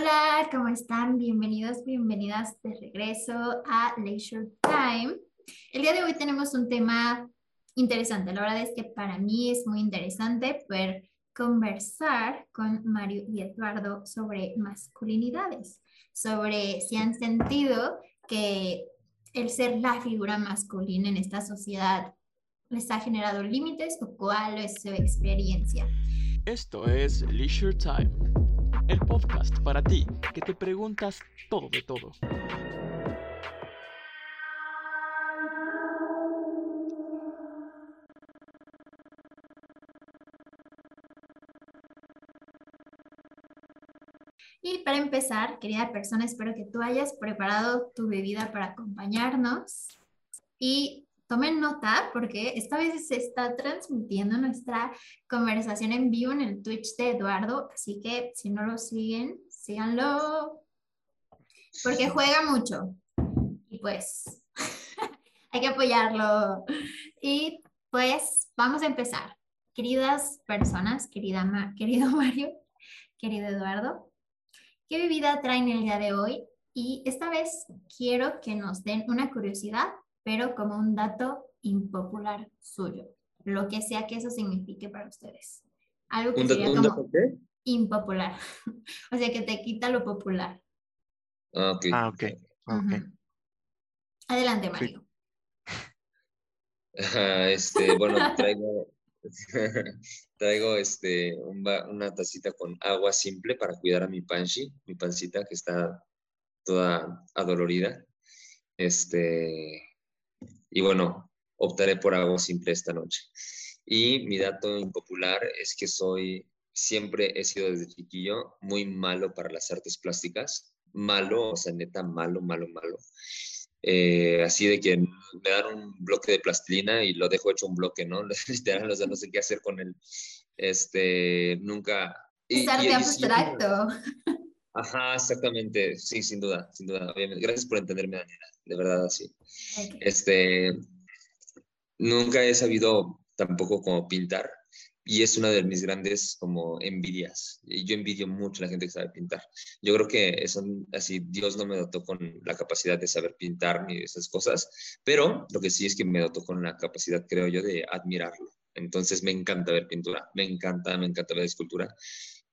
Hola, ¿cómo están? Bienvenidos, bienvenidas de regreso a Leisure Time. El día de hoy tenemos un tema interesante. La verdad es que para mí es muy interesante poder conversar con Mario y Eduardo sobre masculinidades, sobre si han sentido que el ser la figura masculina en esta sociedad les ha generado límites o cuál es su experiencia. Esto es Leisure Time el podcast para ti que te preguntas todo de todo. Y para empezar, querida persona, espero que tú hayas preparado tu bebida para acompañarnos y tomen nota porque esta vez se está transmitiendo nuestra conversación en vivo en el Twitch de Eduardo, así que si no lo siguen, síganlo porque juega mucho y pues hay que apoyarlo. Y pues vamos a empezar. Queridas personas, querida querido Mario, querido Eduardo, ¿qué bebida traen el día de hoy? Y esta vez quiero que nos den una curiosidad pero como un dato impopular suyo, lo que sea que eso signifique para ustedes. Algo que sería como impopular, o sea, que te quita lo popular. Ah, ok. Ah, okay. Adelante, Mario. este, bueno, traigo, traigo este, una tacita con agua simple para cuidar a mi panchi, mi pancita que está toda adolorida. Este, y bueno, optaré por algo simple esta noche. Y mi dato impopular es que soy, siempre he sido desde chiquillo muy malo para las artes plásticas. Malo, o sea, neta, malo, malo, malo. Eh, así de que me dan un bloque de plastilina y lo dejo hecho un bloque, ¿no? Literal, o sea, no sé qué hacer con él. Este, nunca... Es arte abstracto. Ajá, exactamente, sí, sin duda, sin duda, obviamente. Gracias por entenderme, Daniela, de verdad, así. Este, nunca he sabido tampoco cómo pintar y es una de mis grandes como envidias. Yo envidio mucho a la gente que sabe pintar. Yo creo que eso, así, Dios no me dotó con la capacidad de saber pintar ni esas cosas, pero lo que sí es que me dotó con la capacidad, creo yo, de admirarlo. Entonces me encanta ver pintura, me encanta, me encanta ver escultura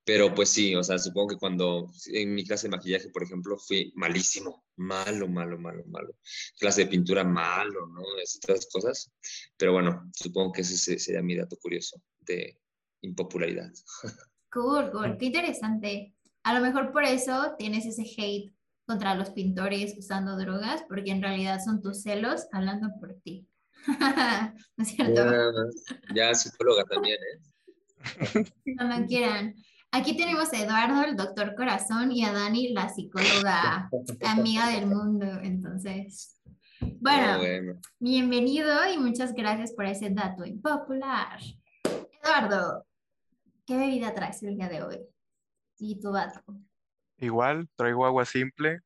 pero pues sí, o sea, supongo que cuando en mi clase de maquillaje, por ejemplo, fui malísimo, malo, malo, malo, malo. Clase de pintura, malo, ¿no? Esas cosas. Pero bueno, supongo que ese sería mi dato curioso de impopularidad. Cool, cool, qué interesante. A lo mejor por eso tienes ese hate contra los pintores usando drogas, porque en realidad son tus celos hablando por ti. ¿No es cierto? Ya, psicóloga también, ¿eh? Cuando quieran. Aquí tenemos a Eduardo, el doctor corazón, y a Dani, la psicóloga amiga del mundo. Entonces, bueno, bienvenido y muchas gracias por ese dato impopular. Eduardo, ¿qué bebida traes el día de hoy? Y tu dato. Igual, traigo agua simple,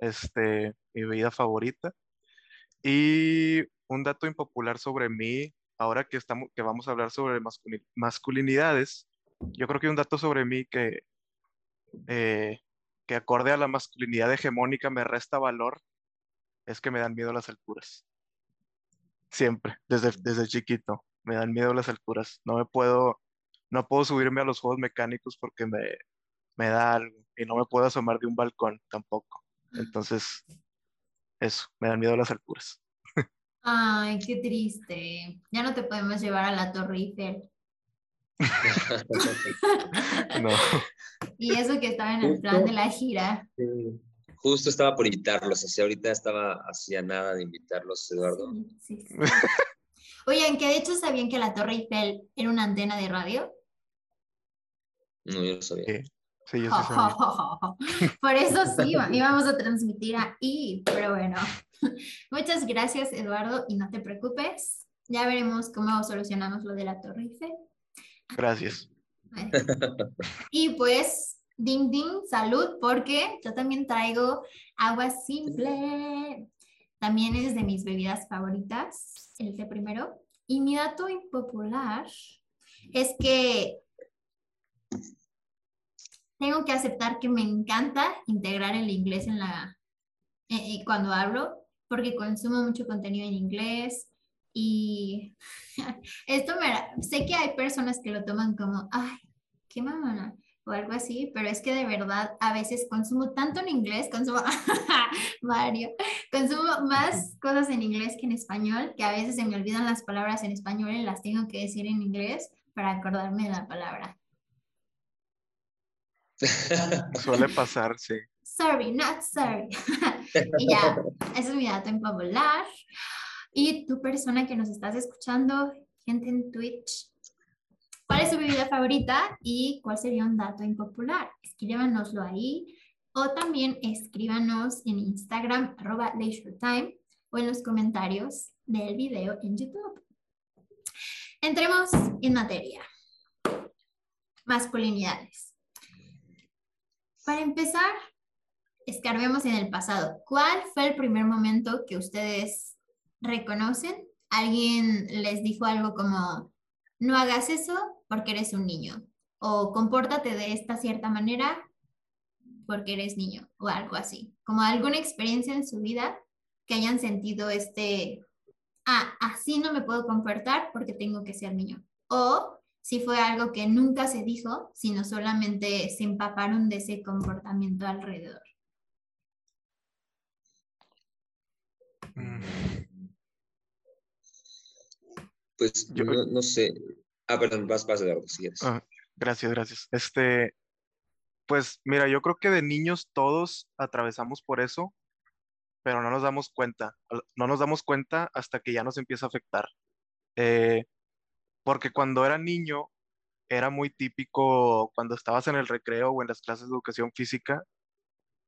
este, mi bebida favorita. Y un dato impopular sobre mí, ahora que, estamos, que vamos a hablar sobre masculinidades, yo creo que un dato sobre mí que, eh, que acorde a la masculinidad hegemónica me resta valor es que me dan miedo las alturas. Siempre, desde, desde chiquito, me dan miedo las alturas. No me puedo, no puedo subirme a los juegos mecánicos porque me, me da algo y no me puedo asomar de un balcón tampoco. Entonces, eso, me dan miedo las alturas. Ay, qué triste. Ya no te podemos llevar a la Torre Eiffel. no. Y eso que estaba en el plan de la gira. Justo estaba por invitarlos, así ahorita estaba hacía nada de invitarlos, Eduardo. Sí, Oigan, que de hecho sabían que la Torre Eiffel era una antena de radio. No, yo no sabía. Sí, yo sí Por eso sí, íbamos a transmitir ahí, pero bueno. Muchas gracias, Eduardo, y no te preocupes. Ya veremos cómo solucionamos lo de la Torre Eiffel. Gracias. Y pues, ding ding, salud, porque yo también traigo agua simple. También es de mis bebidas favoritas, el té primero. Y mi dato impopular es que tengo que aceptar que me encanta integrar el inglés en la, eh, eh, cuando hablo, porque consumo mucho contenido en inglés y esto me, sé que hay personas que lo toman como, ay, qué mamona, o algo así, pero es que de verdad a veces consumo tanto en inglés, consumo, Mario, consumo más cosas en inglés que en español, que a veces se me olvidan las palabras en español y las tengo que decir en inglés para acordarme de la palabra. Suele pasar, sí. Sorry, not sorry. y ya, ese es mi dato impopular. Y tu persona que nos estás escuchando, gente en Twitch, ¿cuál es su bebida favorita y cuál sería un dato impopular? Escríbanoslo ahí o también escríbanos en Instagram, arroba time o en los comentarios del video en YouTube. Entremos en materia. Masculinidades. Para empezar, escarbemos en el pasado. ¿Cuál fue el primer momento que ustedes reconocen? Alguien les dijo algo como, no hagas eso porque eres un niño. O compórtate de esta cierta manera porque eres niño. O algo así. Como alguna experiencia en su vida que hayan sentido este, ah, así no me puedo comportar porque tengo que ser niño. O si fue algo que nunca se dijo, sino solamente se empaparon de ese comportamiento alrededor. Mm. Pues yo no, sé. Ah, perdón, vas, vas, Eduardo, si quieres. Ah, gracias, gracias. Este, pues mira, yo creo que de niños todos atravesamos por eso, pero no nos damos cuenta. No nos damos cuenta hasta que ya nos empieza a afectar. Eh, porque cuando era niño era muy típico cuando estabas en el recreo o en las clases de educación física,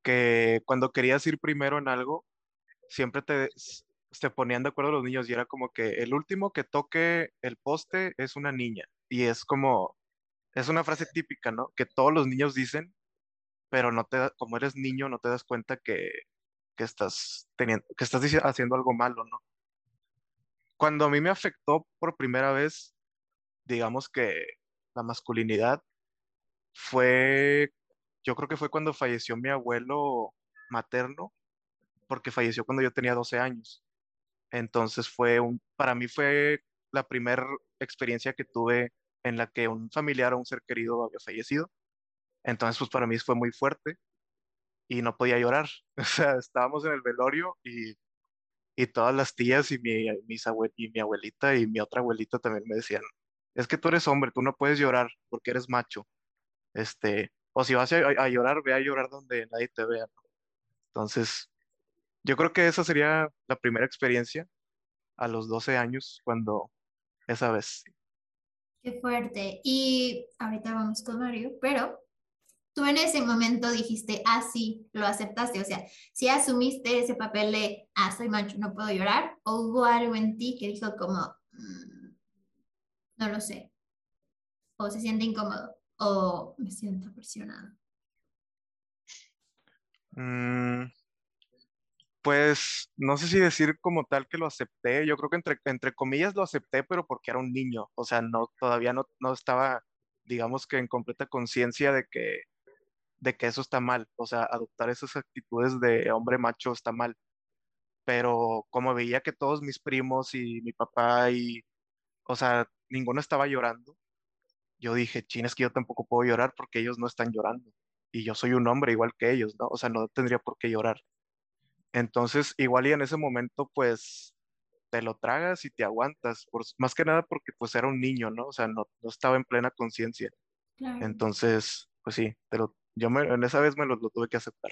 que cuando querías ir primero en algo, siempre te, se ponían de acuerdo los niños y era como que el último que toque el poste es una niña. Y es como, es una frase típica, ¿no? Que todos los niños dicen, pero no te, como eres niño, no te das cuenta que, que estás teniendo, que estás haciendo algo malo, ¿no? Cuando a mí me afectó por primera vez, digamos que la masculinidad fue, yo creo que fue cuando falleció mi abuelo materno, porque falleció cuando yo tenía 12 años. Entonces fue un, para mí fue la primera experiencia que tuve en la que un familiar o un ser querido había fallecido. Entonces, pues para mí fue muy fuerte y no podía llorar. O sea, estábamos en el velorio y, y todas las tías y mi, mis y mi abuelita y mi otra abuelita también me decían, es que tú eres hombre, tú no puedes llorar porque eres macho. Este, o si vas a, llorar, ve a llorar donde nadie te vea. Entonces, yo creo que esa sería la primera experiencia a los 12 años, cuando esa vez. Qué fuerte. Y ahorita vamos con Mario, pero tú en ese momento dijiste, ah, sí, lo aceptaste. O sea, si asumiste ese papel de, ah, soy macho, no puedo llorar, o hubo algo en ti que dijo como, mm, no lo sé. O se siente incómodo o me siento presionado. Mm, pues no sé si decir como tal que lo acepté. Yo creo que entre, entre comillas lo acepté, pero porque era un niño. O sea, no, todavía no, no estaba, digamos que en completa conciencia de que, de que eso está mal. O sea, adoptar esas actitudes de hombre macho está mal. Pero como veía que todos mis primos y mi papá y, o sea, ninguno estaba llorando. Yo dije, chin, es que yo tampoco puedo llorar porque ellos no están llorando. Y yo soy un hombre igual que ellos, ¿no? O sea, no tendría por qué llorar. Entonces, igual y en ese momento, pues, te lo tragas y te aguantas. Por, más que nada porque pues era un niño, ¿no? O sea, no, no estaba en plena conciencia. Entonces, pues sí, pero yo me, en esa vez me lo, lo tuve que aceptar.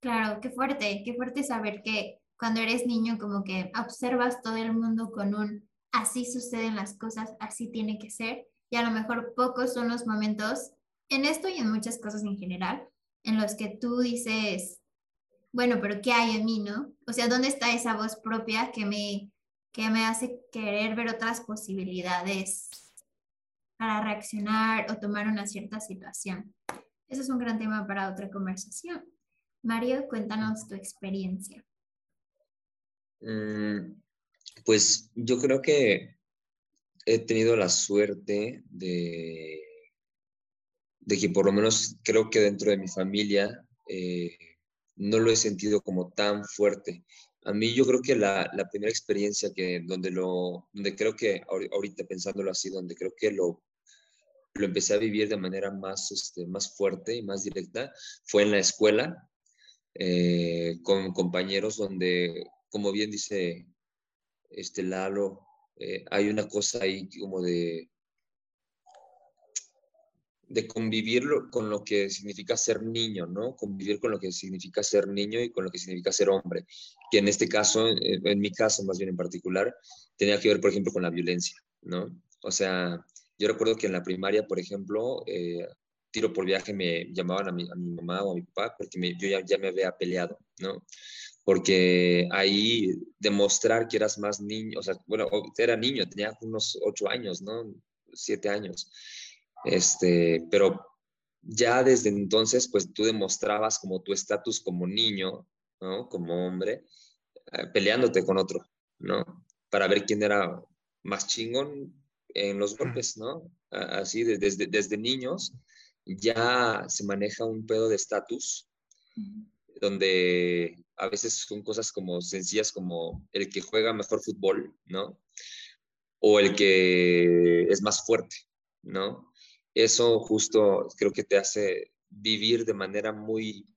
Claro, qué fuerte, qué fuerte saber que cuando eres niño como que observas todo el mundo con un así suceden las cosas, así tiene que ser. Y a lo mejor pocos son los momentos, en esto y en muchas cosas en general, en los que tú dices, bueno, pero ¿qué hay en mí, no? O sea, ¿dónde está esa voz propia que me, que me hace querer ver otras posibilidades para reaccionar o tomar una cierta situación? Eso es un gran tema para otra conversación. Mario, cuéntanos tu experiencia. Mm, pues yo creo que he tenido la suerte de, de que por lo menos creo que dentro de mi familia eh, no lo he sentido como tan fuerte. A mí yo creo que la, la, primera experiencia que donde lo, donde creo que ahorita pensándolo así, donde creo que lo, lo empecé a vivir de manera más, este, más fuerte y más directa fue en la escuela, eh, con compañeros donde, como bien dice este Lalo, eh, hay una cosa ahí como de, de convivir con lo que significa ser niño, ¿no? Convivir con lo que significa ser niño y con lo que significa ser hombre, que en este caso, en mi caso más bien en particular, tenía que ver, por ejemplo, con la violencia, ¿no? O sea, yo recuerdo que en la primaria, por ejemplo, eh, tiro por viaje me llamaban a mi, a mi, mamá o a mi papá porque yo ya, ya me había peleado, ¿no? Porque ahí demostrar que eras más niño, o sea, bueno, era niño, tenía unos ocho años, ¿no? Siete años este, pero ya desde entonces, pues tú demostrabas como tu estatus como niño, ¿no? Como hombre, eh, peleándote con otro, ¿no? Para ver quién era más chingón en los golpes, ¿no? Así, desde, desde niños ya se maneja un pedo de estatus, donde a veces son cosas como sencillas como el que juega mejor fútbol, ¿no? O el que es más fuerte, ¿no? Eso justo creo que te hace vivir de manera muy,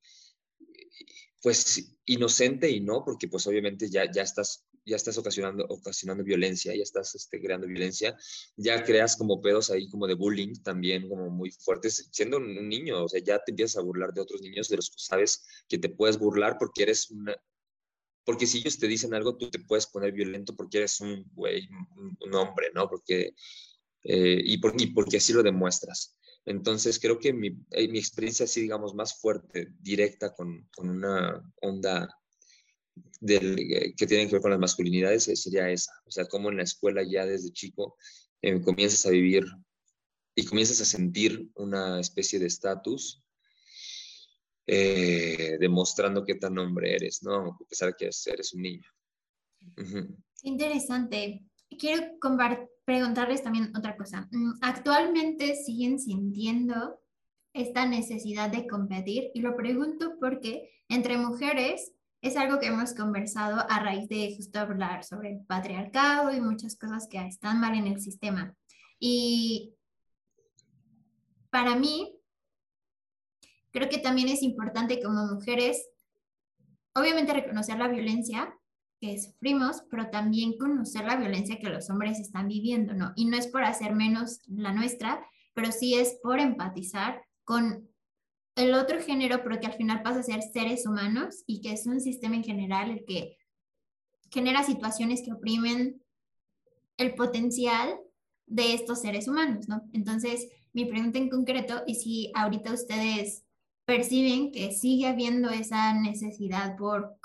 pues, inocente y no, porque pues obviamente ya, ya estás ya estás ocasionando, ocasionando violencia, ya estás este, creando violencia, ya creas como pedos ahí como de bullying también como muy fuertes, siendo un niño, o sea, ya te empiezas a burlar de otros niños de los que sabes que te puedes burlar porque eres una, porque si ellos te dicen algo, tú te puedes poner violento porque eres un güey, un, hombre, ¿no? Porque eh, y, por, porque así lo demuestras. Entonces creo que mi, eh, mi experiencia así, digamos, más fuerte, directa, con, con una onda del, eh, que tiene que ver con las masculinidades, sería esa. O sea, como en la escuela ya desde chico comienzas a vivir y comienzas a sentir una especie de estatus, demostrando qué tan hombre eres, ¿no? A pesar de que eres un niño. Interesante. Quiero compartir preguntarles también otra cosa. Mm, ¿Actualmente siguen sintiendo esta necesidad de competir? Y lo pregunto porque entre mujeres es algo que hemos conversado a raíz de justo hablar sobre el patriarcado y muchas cosas que están mal en el sistema. Y para mí, creo que también es importante como mujeres, obviamente reconocer la violencia, que sufrimos, pero también conocer la violencia que los hombres están viviendo, ¿no? Y no es por hacer menos la nuestra, pero sí es por empatizar con el otro género, pero que al final pasa a ser seres humanos y que es un sistema en general el que genera situaciones que oprimen el potencial de estos seres humanos, ¿no? Entonces, mi pregunta en concreto es si ahorita ustedes perciben que sigue habiendo esa necesidad por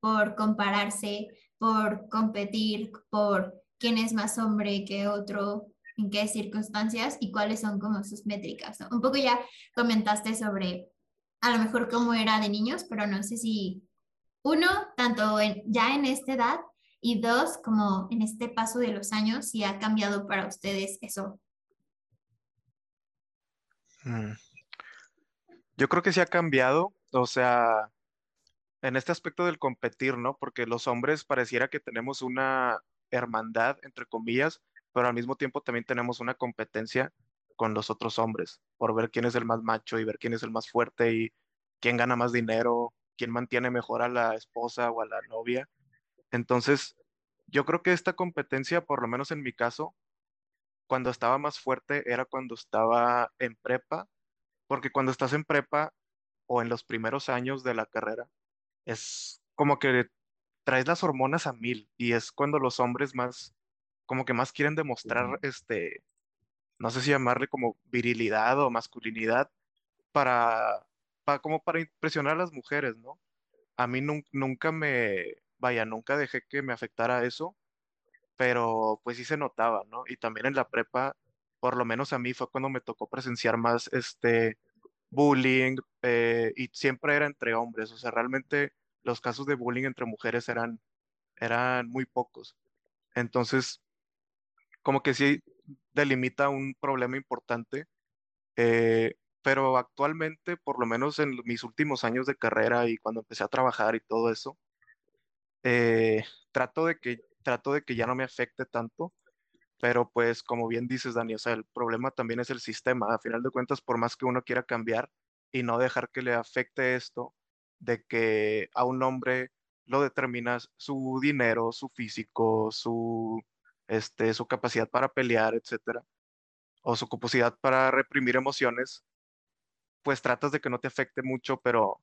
por compararse, por competir, por quién es más hombre que otro, en qué circunstancias y cuáles son como sus métricas. Un poco ya comentaste sobre a lo mejor cómo era de niños, pero no sé si uno, tanto ya en esta edad y dos, como en este paso de los años, si ha cambiado para ustedes eso. Mm. Yo creo que sí ha cambiado, o sea, en este aspecto del competir, ¿no? Porque los hombres pareciera que tenemos una hermandad, entre comillas, pero al mismo tiempo también tenemos una competencia con los otros hombres por ver quién es el más macho y ver quién es el más fuerte y quién gana más dinero, quién mantiene mejor a la esposa o a la novia. Entonces, yo creo que esta competencia, por lo menos en mi caso, cuando estaba más fuerte era cuando estaba en prepa, porque cuando estás en prepa o en los primeros años de la carrera, es como que traes las hormonas a mil y es cuando los hombres más, como que más quieren demostrar, este, no sé si llamarle como virilidad o masculinidad para, para como para impresionar a las mujeres, ¿no? A mí nunca me, vaya, nunca dejé que me afectara eso, pero pues sí se notaba, ¿no? Y también en la prepa, por lo menos a mí fue cuando me tocó presenciar más, este, bullying eh, y siempre era entre hombres, o sea, realmente los casos de bullying entre mujeres eran, eran muy pocos. Entonces, como que sí delimita un problema importante, eh, pero actualmente, por lo menos en mis últimos años de carrera y cuando empecé a trabajar y todo eso, eh, trato de que trato de que ya no me afecte tanto, pero pues como bien dices, Dani, o sea, el problema también es el sistema. A final de cuentas, por más que uno quiera cambiar y no dejar que le afecte esto, de que a un hombre lo determina su dinero, su físico, su, este, su capacidad para pelear, etcétera, o su capacidad para reprimir emociones, pues tratas de que no te afecte mucho, pero,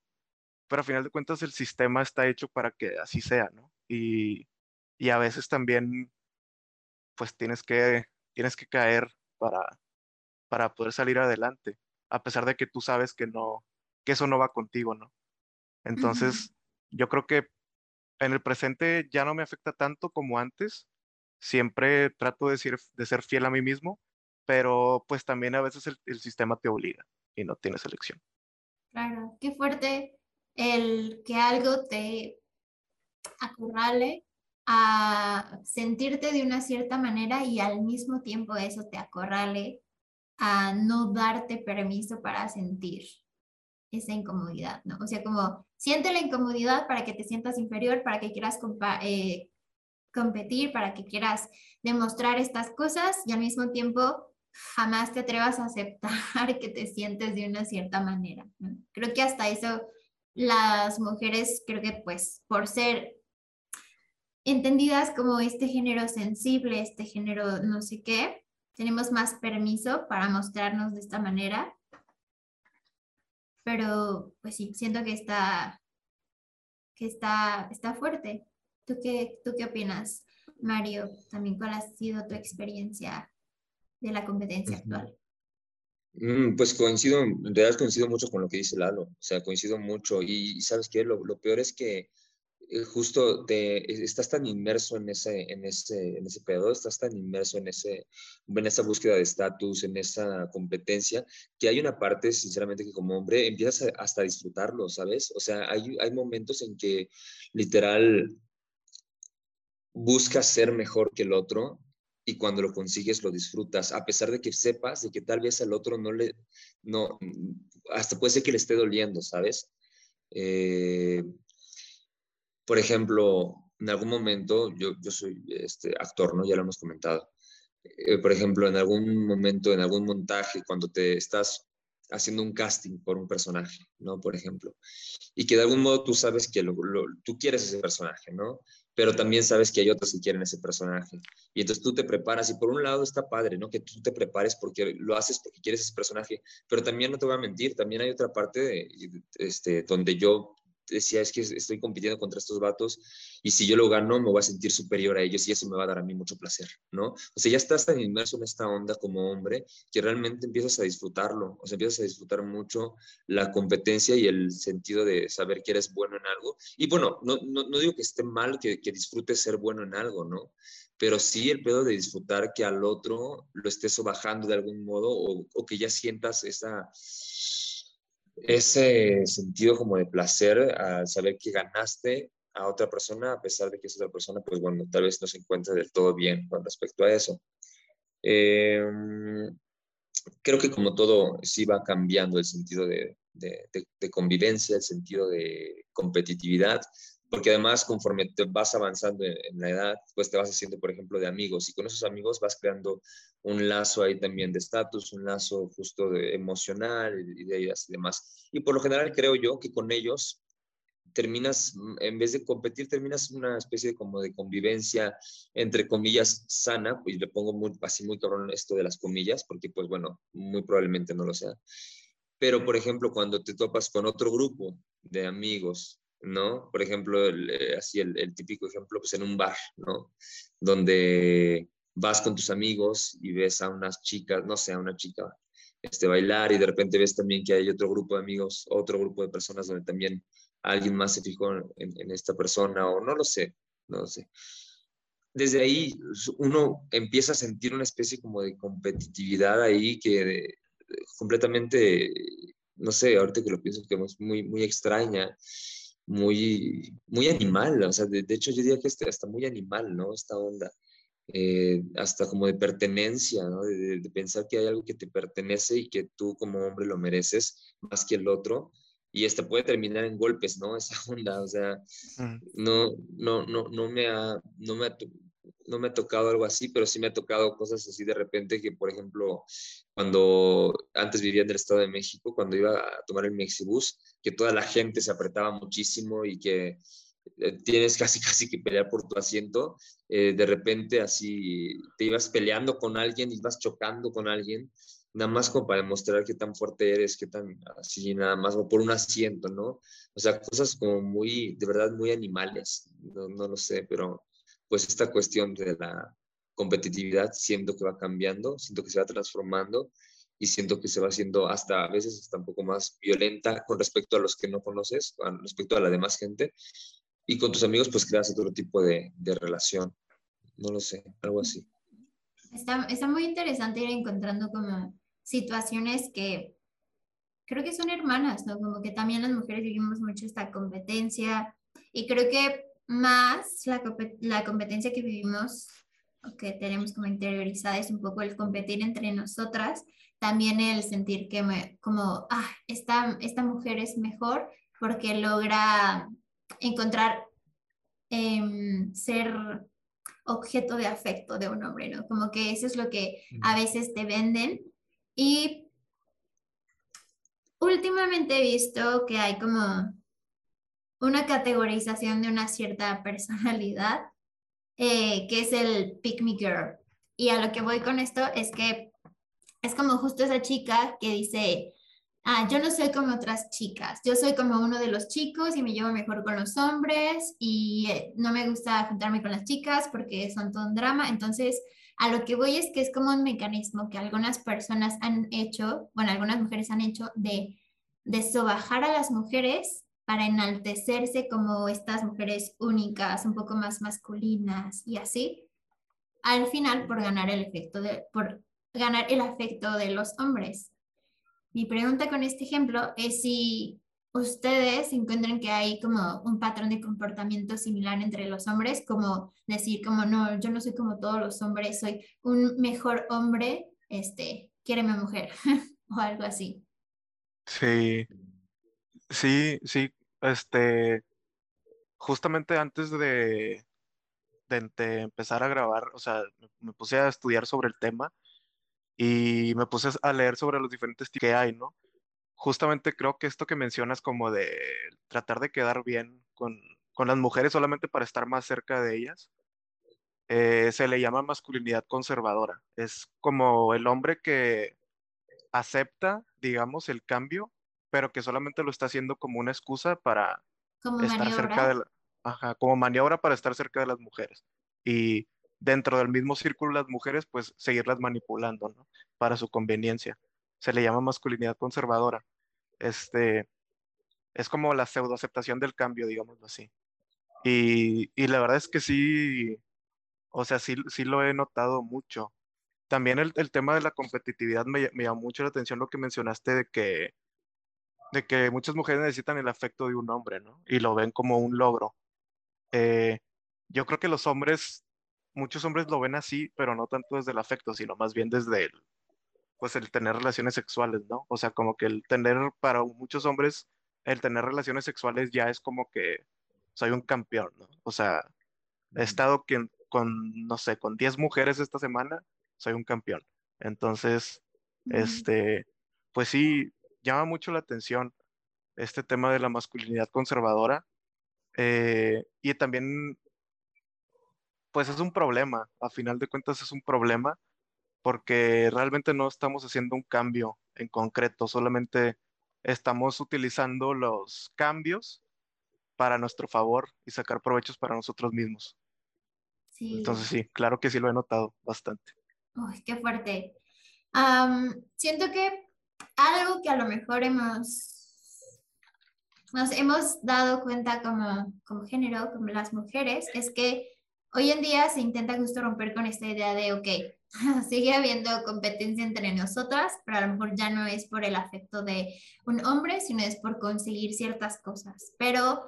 pero a final de cuentas el sistema está hecho para que así sea, ¿no? Y, y a veces también, pues tienes que, tienes que caer para, para poder salir adelante, a pesar de que tú sabes que no, que eso no va contigo, ¿no? Entonces, yo creo que en el presente ya no me afecta tanto como antes. Siempre trato de ser, de ser fiel a mí mismo, pero pues también a veces el, sistema te obliga y no tienes elección. Claro, qué fuerte el que algo te acorrale a sentirte de una cierta manera y al mismo tiempo eso te acorrale a no darte permiso para sentir esa incomodidad, ¿no? O sea, como siente la incomodidad para que te sientas inferior, para que quieras eh, competir, para que quieras demostrar estas cosas y al mismo tiempo jamás te atrevas a aceptar que te sientes de una cierta manera. Creo que hasta eso las mujeres, creo que pues por ser entendidas como este género sensible, este género no sé qué, tenemos más permiso para mostrarnos de esta manera pero pues sí, siento que está, que está, está fuerte. ¿Tú qué, ¿Tú qué opinas, Mario? También, ¿cuál ha sido tu experiencia de la competencia actual? Mm, pues coincido, en realidad coincido mucho con lo que dice Lalo, o sea, coincido mucho y, sabes qué, lo, lo, peor es que justo te, estás tan inmerso en ese, en ese, en ese pedo, estás tan inmerso en, ese, en esa búsqueda de estatus, en esa competencia, que hay una parte, sinceramente, que como hombre empiezas hasta a disfrutarlo, ¿sabes? O sea, hay, hay momentos en que literal buscas ser mejor que el otro y cuando lo consigues lo disfrutas, a pesar de que sepas de que tal vez al otro no le, no, hasta puede ser que le esté doliendo, ¿sabes? Eh, por ejemplo, en algún momento, yo, yo soy este, actor, ¿no? Ya lo hemos comentado. Eh, por ejemplo, en algún momento, en algún montaje, cuando te estás haciendo un casting por un personaje, ¿no? Por ejemplo. Y que de algún modo tú sabes que tú quieres ese personaje, ¿no? Pero también sabes que hay otros que quieren ese personaje. Y entonces tú te preparas y por un lado está padre, ¿no? Que tú te prepares porque lo haces porque quieres ese personaje. Pero también no te voy a mentir, también hay otra parte de, este, donde yo decía, es que estoy compitiendo contra estos vatos y si yo lo gano me voy a sentir superior a ellos y eso me va a dar a mí mucho placer, ¿no? O sea, ya estás tan inmerso en esta onda como hombre que realmente empiezas a disfrutarlo, o sea, empiezas a disfrutar mucho la competencia y el sentido de saber que eres bueno en algo. Y bueno, no, no, no digo que esté mal que, que disfrutes ser bueno en algo, ¿no? Pero sí el pedo de disfrutar que al otro lo estés bajando de algún modo o, o que ya sientas esa ese sentido como de placer al saber que ganaste a otra persona, a pesar de que esa otra persona, pues bueno, tal vez no se encuentre del todo bien con respecto a eso. Em, creo que como todo, sí va cambiando el sentido de, de convivencia, el sentido de competitividad, porque además conforme te vas avanzando en, la edad, pues te vas haciendo, por ejemplo, de amigos y con esos amigos vas creando un lazo ahí también de estatus, un lazo justo de emocional y de ideas y demás. Y por lo general creo yo que con ellos terminas, en vez de competir, terminas una especie de como de convivencia, entre comillas, sana, pues le pongo muy, así muy cabrón esto de las comillas, porque pues bueno, muy probablemente no lo sea. Pero, por ejemplo, cuando te topas con otro grupo de amigos ¿no? Por ejemplo, eh, así el, típico ejemplo, pues en un bar, ¿no? Donde vas con tus amigos y ves a unas chicas, no sé, a una chica este, bailar y de repente ves también que hay otro grupo de amigos, otro grupo de personas donde también alguien más se fijó en, esta persona o no lo sé, no lo sé. Desde ahí uno empieza a sentir una especie como de competitividad ahí que completamente, no sé, ahorita que lo pienso que es muy, muy extraña muy, muy animal, o sea, de, hecho yo diría que está, está muy animal, ¿no? Esta onda. eh, hasta como de pertenencia, ¿no? de, pensar que hay algo que te pertenece y que tú como hombre lo mereces más que el otro. Y hasta puede terminar en golpes, ¿no? Esa onda, o sea, no, no, no, no, me ha, no, me ha, no me ha tocado algo así, pero sí me ha tocado cosas así de repente que, por ejemplo, cuando antes vivía en el Estado de México, cuando iba a tomar el Mexibus, que toda la gente se apretaba muchísimo y que eh, tienes casi casi que pelear por tu asiento, eh, de repente así te ibas peleando con alguien, ibas chocando con alguien, nada más como para demostrar qué tan fuerte eres, qué tan así, nada más, o por un asiento, ¿no? O sea, cosas como muy, de verdad, muy animales, no, no lo sé, pero pues esta cuestión de la competitividad siento que va cambiando, siento que se va transformando y siento que se va haciendo hasta a veces hasta un poco más violenta con respecto a los que no conoces, con respecto a la demás gente y con tus amigos pues creas otro tipo de, de relación. No lo sé, algo así. Está, está muy interesante ir encontrando como situaciones que creo que son hermanas, ¿no? Como que también las mujeres vivimos mucho esta competencia y creo que más la, la competencia que vivimos o que tenemos como interiorizada es un poco el competir entre nosotras, también el sentir que me, como, ah, esta, esta mujer es mejor porque logra encontrar em, ser objeto de afecto de un hombre, ¿no? Como que eso es lo que a veces te venden. Y últimamente he visto que hay como una categorización de una cierta personalidad, eh, que es el pick me girl. Y a lo que voy con esto es que es como justo esa chica que dice, ah, yo no soy como otras chicas, yo soy como uno de los chicos y me llevo mejor con los hombres y eh, no me gusta juntarme con las chicas porque son todo un drama. Entonces, a lo que voy es que es como un mecanismo que algunas personas han hecho, bueno, algunas mujeres han hecho de, de sobajar a las mujeres para enaltecerse como estas mujeres únicas, un poco más masculinas y así, al final por ganar el efecto de, por ganar el afecto de los hombres. Mi pregunta con este ejemplo es si ustedes encuentran que hay como un patrón de comportamiento similar entre los hombres, como decir como no, yo no soy como todos los hombres, soy un mejor hombre, este, quiere mi mujer o algo así. Sí, sí, sí, este, justamente antes de, de, empezar a grabar, o sea, me puse a estudiar sobre el tema y me puse a leer sobre los diferentes tipos que hay, ¿no? Justamente creo que esto que mencionas como de tratar de quedar bien con, con las mujeres solamente para estar más cerca de ellas, eh, se le llama masculinidad conservadora. Es como el hombre que acepta, digamos, el cambio, pero que solamente lo está haciendo como una excusa para estar cerca de la, ajá, como maniobra para estar cerca de las mujeres. Y dentro del mismo círculo las mujeres, pues seguirlas manipulando, ¿no? Para su conveniencia. Se le llama masculinidad conservadora. Este, es como la pseudoaceptación del cambio, digámoslo así. Y, y la verdad es que sí, o sea, sí, sí lo he notado mucho. También el, el tema de la competitividad me, me, llamó mucho la atención lo que mencionaste de que de que muchas mujeres necesitan el afecto de un hombre, ¿no? Y lo ven como un logro. Eh, yo creo que los hombres, muchos hombres lo ven así, pero no tanto desde el afecto, sino más bien desde el, pues el tener relaciones sexuales, ¿no? O sea, como que el tener, para muchos hombres, el tener relaciones sexuales ya es como que soy un campeón, ¿no? O sea, he estado con, no sé, con 10 mujeres esta semana, soy un campeón. Entonces, este, pues sí, llama mucho la atención este tema de la masculinidad conservadora eh, y también pues es un problema, a final de cuentas es un problema porque realmente no estamos haciendo un cambio en concreto, solamente estamos utilizando los cambios para nuestro favor y sacar provechos para nosotros mismos. Entonces sí, claro que sí lo he notado bastante. Uy, qué fuerte. siento que algo que a lo mejor hemos, nos hemos dado cuenta como, como género, como las mujeres, es que hoy en día se intenta justo romper con esta idea de, ok, sigue habiendo competencia entre nosotras, pero a lo mejor ya no es por el afecto de un hombre, sino es por conseguir ciertas cosas. Pero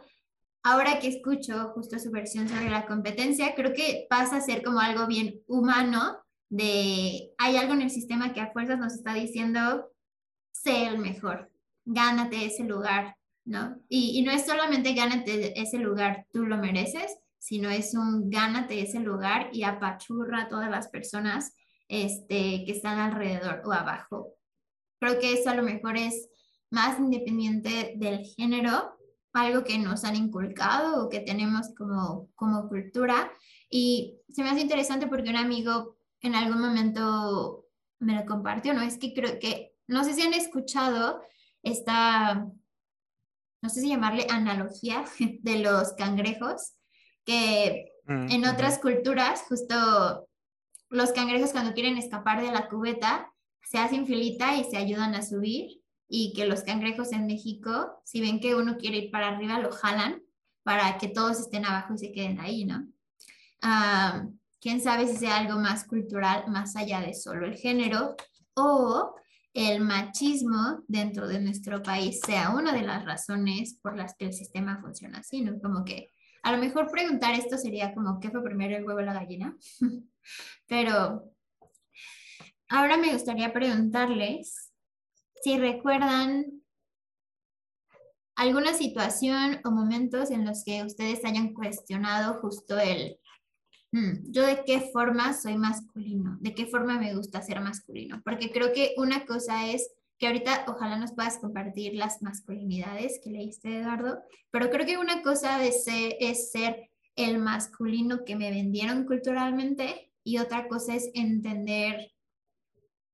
ahora que escucho justo su versión sobre la competencia, creo que pasa a ser como algo bien humano de hay algo en el sistema que a fuerzas nos está diciendo, sé el mejor, gánate ese lugar, ¿no? Y, y no es solamente gánate ese lugar, tú lo mereces, sino es un gánate ese lugar y apachurra a todas las personas este, que están alrededor o abajo. Creo que eso a lo mejor es más independiente del género, algo que nos han inculcado o que tenemos como, como cultura. Y se me hace interesante porque un amigo en algún momento me lo compartió, ¿no? Es que creo que, no sé si han escuchado esta, no sé si llamarle analogía de los cangrejos, que mm, en otras culturas, justo los cangrejos cuando quieren escapar de la cubeta, se hacen filita y se ayudan a subir y que los cangrejos en México, si ven que uno quiere ir para arriba, lo jalan para que todos estén abajo y se queden ahí, ¿no? Ah, quién sabe si sea algo más cultural, más allá de solo el género, o el machismo dentro de nuestro país sea una de las razones por las que el sistema funciona así, ¿no? Como que a lo mejor preguntar esto sería como, ¿qué fue primero el huevo o la gallina? Pero ahora me gustaría preguntarles si recuerdan alguna situación o momentos en los que ustedes hayan cuestionado justo el, yo de qué forma soy masculino, de qué forma me gusta ser masculino, porque creo que una cosa es que ahorita ojalá nos puedas compartir las masculinidades que leíste, Eduardo, pero creo que una cosa de es ser el masculino que me vendieron culturalmente y otra cosa es entender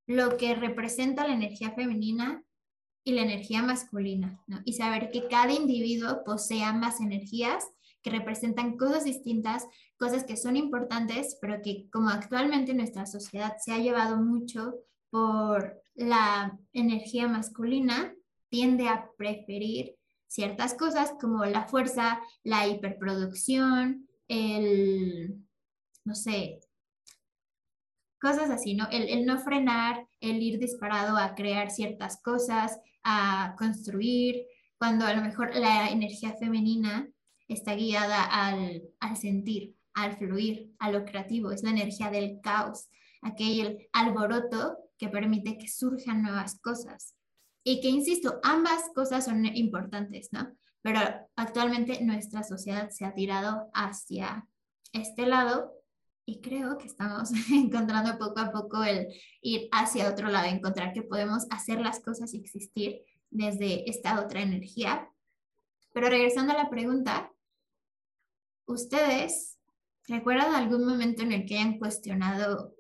lo que representa la energía femenina y la energía masculina. Y saber que cada individuo posee ambas energías que representan cosas distintas, cosas que son importantes, pero que como actualmente nuestra sociedad se ha llevado mucho por la energía masculina tiende a preferir ciertas cosas como la fuerza, la hiperproducción, el, no sé, cosas así, ¿no? El, no frenar, el ir disparado a crear ciertas cosas, a construir, cuando a lo mejor la energía femenina está guiada al, al sentir, al fluir, a lo creativo, es la energía del caos, aquel alboroto que permite que surjan nuevas cosas. Y que, insisto, ambas cosas son importantes, ¿no? Pero actualmente nuestra sociedad se ha tirado hacia este lado y creo que estamos encontrando poco a poco el ir hacia otro lado, encontrar que podemos hacer las cosas y existir desde esta otra energía. Pero regresando a la pregunta, ¿ustedes recuerdan algún momento en el que hayan cuestionado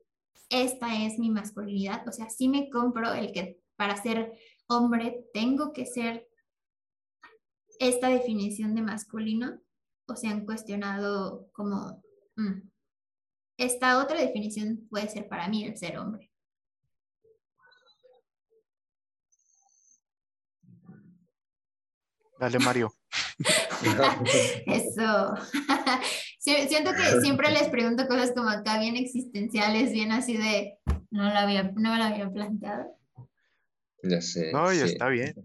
esta es mi masculinidad, o sea, sí me compro el que para ser hombre tengo que ser esta definición de masculino, o se han cuestionado como, mm, esta otra definición puede ser para mí el ser hombre. Dale, Mario. Eso. Siento que siempre les pregunto cosas como acá bien existenciales, bien así de, no, la había, no me lo había planteado. Ya sé. No, ya está bien.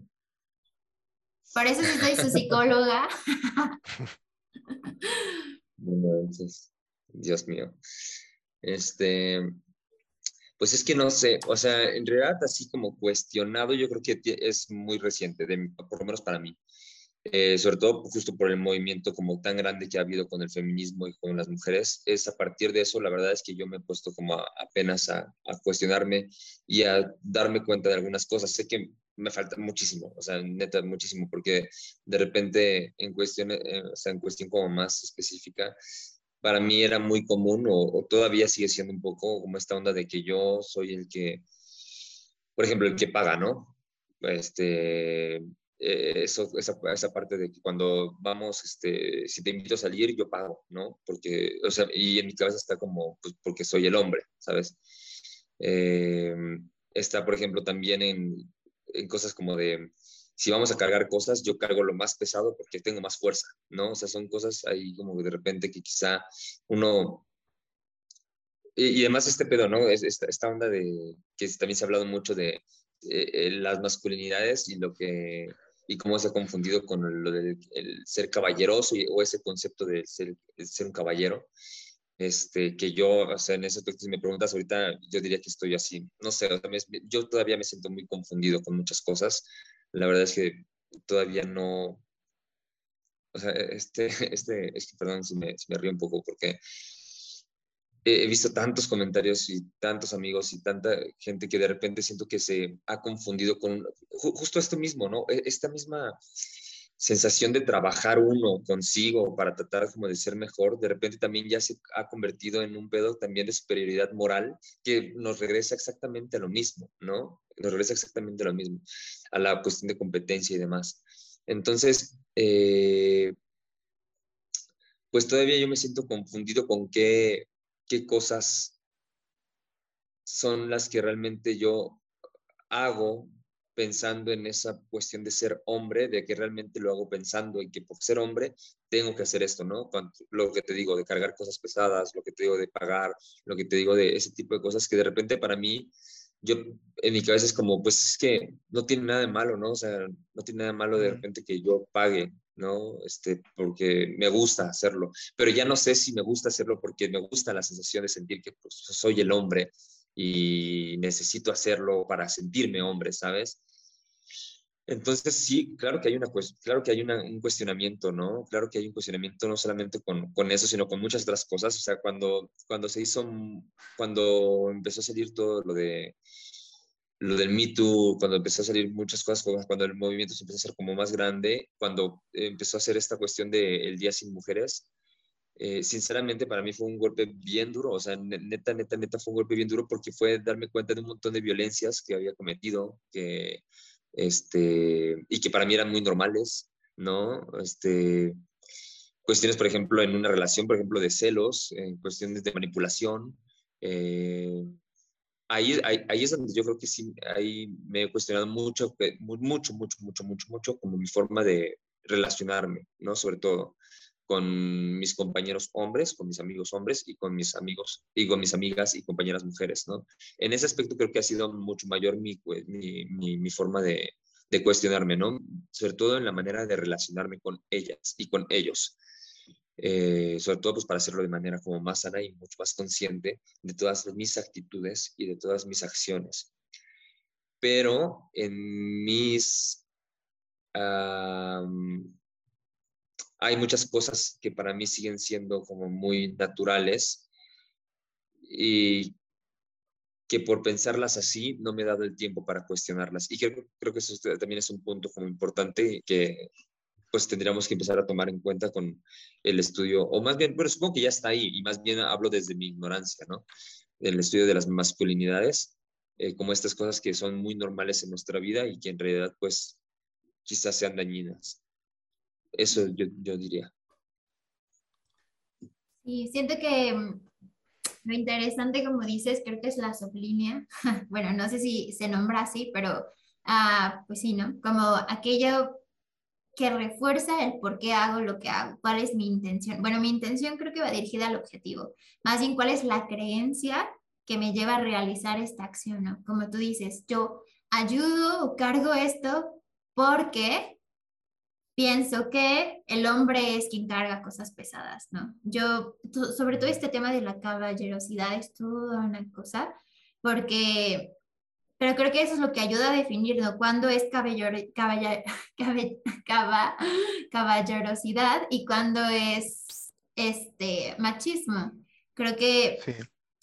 Por eso sí soy su psicóloga. Dios mío. Este, pues es que no sé, o sea, en realidad así como cuestionado, yo creo que es muy reciente, de, por lo menos para mí. Eh, sobre todo justo por el movimiento como tan grande que ha habido con el feminismo y con las mujeres, es a partir de eso, la verdad es que yo me he puesto como apenas a, cuestionarme y a darme cuenta de algunas cosas. Sé que me falta muchísimo, o sea, neta, muchísimo, porque de repente en cuestión, eh, o sea, en cuestión como más específica, para mí era muy común o, o todavía sigue siendo un poco como esta onda de que yo soy el que, por ejemplo, el que paga, ¿no? Este, eh, eso, esa, esa, parte de que cuando vamos, este, si te invito a salir, yo pago, ¿no? Porque, o sea, y en mi cabeza está como, pues, porque soy el hombre, ¿sabes? Eh, está, por ejemplo, también en, en, cosas como de, si vamos a cargar cosas, yo cargo lo más pesado porque tengo más fuerza, ¿no? O sea, son cosas ahí como de repente que quizá uno... Y, además este pedo, ¿no? Es, esta, esta onda de, que también se ha hablado mucho de eh, las masculinidades y lo que y cómo se ha confundido con lo del el ser caballeroso o ese concepto de ser, ser un caballero. Este, que yo, o sea, en ese aspecto, si me preguntas ahorita, yo diría que estoy así, no sé, yo todavía me siento muy confundido con muchas cosas. La verdad es que todavía no, o sea, este, este, es que, perdón si me, si me río un poco, porque he visto tantos comentarios y tantos amigos y tanta gente que de repente siento que se ha confundido con justo esto mismo, ¿no? E, esta misma sensación de trabajar uno consigo para tratar como de ser mejor, de repente también ya se ha convertido en un pedo también de superioridad moral que nos regresa exactamente a lo mismo, ¿no? Nos regresa exactamente a lo mismo, a la cuestión de competencia y demás. Entonces, eh, pues todavía yo me siento confundido con qué qué cosas son las que realmente yo hago pensando en esa cuestión de ser hombre, de que realmente lo hago pensando y que por ser hombre tengo que hacer esto, ¿no? Lo que te digo de cargar cosas pesadas, lo que te digo de pagar, lo que te digo de ese tipo de cosas que de repente para mí, yo en mi cabeza es como, pues es que no tiene nada de malo, ¿no? O sea, no tiene nada de malo de repente que yo pague ¿no? Este, porque me gusta hacerlo, pero ya no sé si me gusta hacerlo porque me gusta la sensación de sentir que pues, soy el hombre y necesito hacerlo para sentirme hombre, ¿sabes? Entonces sí, claro que hay, una, claro que hay un cuestionamiento, ¿no? Claro que hay un cuestionamiento no solamente con, con, eso, sino con muchas otras cosas. O sea, cuando, cuando se hizo, cuando empezó a salir todo lo de lo del Me Too, cuando empezó a salir muchas cosas, cuando el movimiento se empezó a hacer como más grande, cuando empezó a hacer esta cuestión del Día Sin Mujeres, eh, sinceramente para mí fue un golpe bien duro, o sea, neta, neta, neta fue un golpe bien duro porque fue darme cuenta de un montón de violencias que había cometido, que, este, y que para mí eran muy normales, ¿no? Este, cuestiones, por ejemplo, en una relación, por ejemplo, de celos, en cuestiones de manipulación, eh, ahí, ahí, es donde yo creo que sí, ahí me he cuestionado mucho, mucho, mucho, mucho, mucho, mucho, como mi forma de relacionarme, ¿no? Sobre todo con mis compañeros hombres, con mis amigos hombres y con mis amigos y con mis amigas y compañeras mujeres, ¿no? En ese aspecto creo que ha sido mucho mayor mi, mi, mi, mi forma de, de cuestionarme, ¿no? Sobre todo en la manera de relacionarme con ellas y con ellos. Eh, sobre todo pues para hacerlo de manera como más sana y mucho más consciente de todas mis actitudes y de todas mis acciones. Pero en mis... hay muchas cosas que para mí siguen siendo como muy naturales y que por pensarlas así no me he dado el tiempo para cuestionarlas. Y creo, creo que eso también es un punto como importante que pues tendríamos que empezar a tomar en cuenta con el estudio, o más bien, pero supongo que ya está ahí, y más bien hablo desde mi ignorancia, ¿no? El estudio de las masculinidades, eh, como estas cosas que son muy normales en nuestra vida y que en realidad, pues, quizás sean dañinas. Eso yo, yo diría. Sí, siento que mm, lo interesante, como dices, creo que es la sublínea. bueno, no sé si se nombra así, pero ah, pues sí, ¿no? Como aquello que refuerza el por qué hago lo que hago, cuál es mi intención. Bueno, mi intención creo que va dirigida al objetivo, más bien cuál es la creencia que me lleva a realizar esta acción, ¿no? Como tú dices, yo ayudo o cargo esto porque pienso que el hombre es quien carga cosas pesadas, ¿no? Yo, sobre todo este tema de la caballerosidad es toda una cosa, porque pero creo que eso es lo que ayuda a definir, ¿no? Cuándo es caballerosidad y cuándo es este, machismo. Creo que,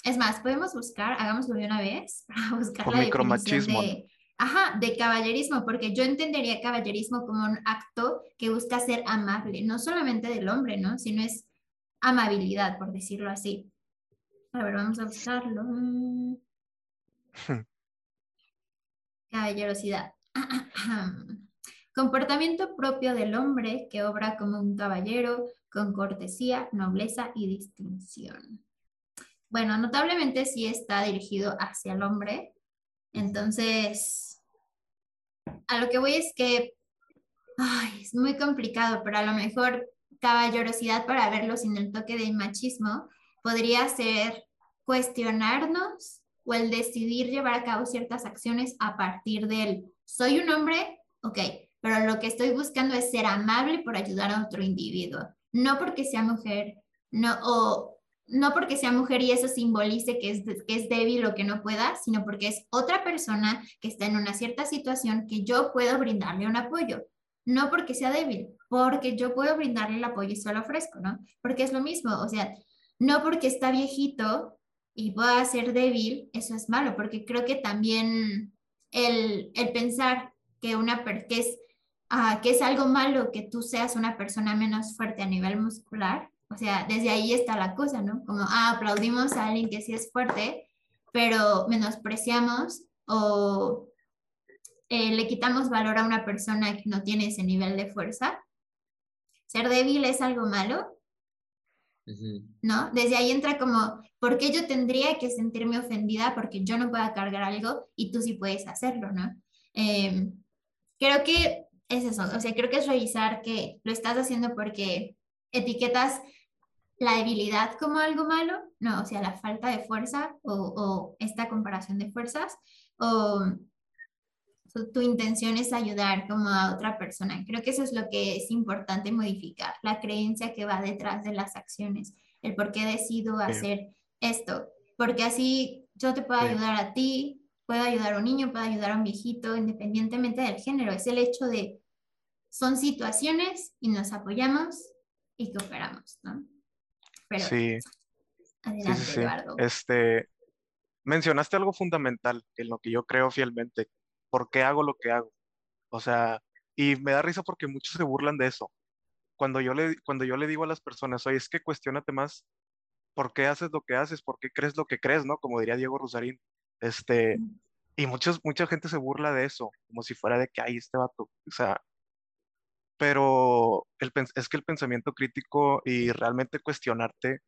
es más, podemos buscar, hagámoslo de una vez, para buscar la definición de, ajá, de caballerismo, porque yo entendería caballerismo como un acto que busca ser amable, no solamente del hombre, ¿no? Sino es amabilidad, por decirlo así. A ver, vamos a buscarlo. Caballerosidad. Comportamiento propio del hombre que obra como un caballero con cortesía, nobleza y distinción. Bueno, notablemente sí está dirigido hacia el hombre. Entonces, a lo que voy es que es muy complicado, pero a lo mejor caballerosidad para verlo sin el toque de machismo podría ser cuestionarnos o el decidir llevar a cabo ciertas acciones a partir del soy un hombre, ok, pero lo que estoy buscando es ser amable por ayudar a otro individuo, no porque sea mujer, no, o no porque sea mujer y eso simbolice que es, que es débil o que no pueda, sino porque es otra persona que está en una cierta situación que yo puedo brindarle un apoyo. No porque sea débil, porque yo puedo brindarle el apoyo y se lo ofrezco, ¿no? Porque es lo mismo, o sea, no porque está viejito y pueda ser débil, eso es malo, porque creo que también el, el pensar que, una, que, es, uh, que es algo malo que tú seas una persona menos fuerte a nivel muscular, o sea, desde ahí está la cosa, ¿no? Como, ah, aplaudimos a alguien que sí es fuerte, pero menospreciamos o eh, le quitamos valor a una persona que no tiene ese nivel de fuerza. Ser débil es algo malo, ¿no? Desde ahí entra como, ¿por qué yo tendría que sentirme ofendida porque yo no pueda cargar algo y tú sí puedes hacerlo, ¿no? Em, creo que es eso, o sea, creo que es revisar que lo estás haciendo porque etiquetas la debilidad como algo malo, no, o sea, la falta de fuerza o, o esta comparación de fuerzas, o tu intención es ayudar como a otra persona. Creo que eso es lo que es importante modificar, la creencia que va detrás de las acciones, el por qué decido hacer esto, porque así yo te puedo ayudar a ti, puedo ayudar a un niño, puedo ayudar a un viejito, independientemente del género. Es el hecho de, son situaciones y nos apoyamos y cooperamos, ¿no? Pero, sí. Adelante, Eduardo. Este, mencionaste algo fundamental en lo que yo creo fielmente, por qué hago lo que hago. O sea, y me da risa porque muchos se burlan de eso. Cuando yo le, cuando yo le digo a las personas, oye, es que cuestionate más por qué haces lo que haces, por qué crees lo que crees, ¿no? Como diría Diego Rosarín. Este, y muchos, mucha gente se burla de eso, como si fuera de que, hay este vato. O sea, pero el, es que el pensamiento crítico y realmente cuestionarte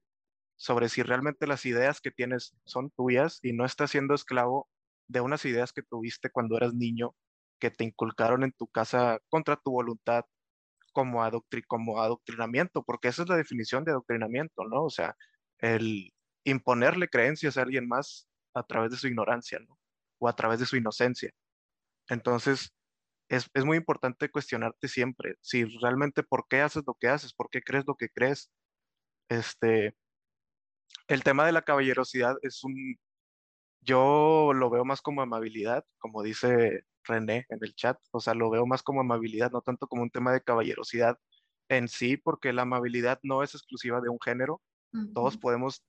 sobre si realmente las ideas que tienes son tuyas y no estás siendo esclavo de unas ideas que tuviste cuando eras niño, que te inculcaron en tu casa contra tu voluntad como, como adoctrinamiento, porque esa es la definición de adoctrinamiento, ¿no? O sea, el imponerle creencias a alguien más a través de su ignorancia, ¿no? O a través de su inocencia. Entonces, es, es, muy importante cuestionarte siempre si realmente por qué haces lo que haces, por qué crees lo que crees. Este, el tema de la caballerosidad es un, yo lo veo más como amabilidad, como dice René en el chat, o sea, lo veo más como amabilidad, no tanto como un tema de caballerosidad en sí, porque la amabilidad no es exclusiva de un género, todos podemos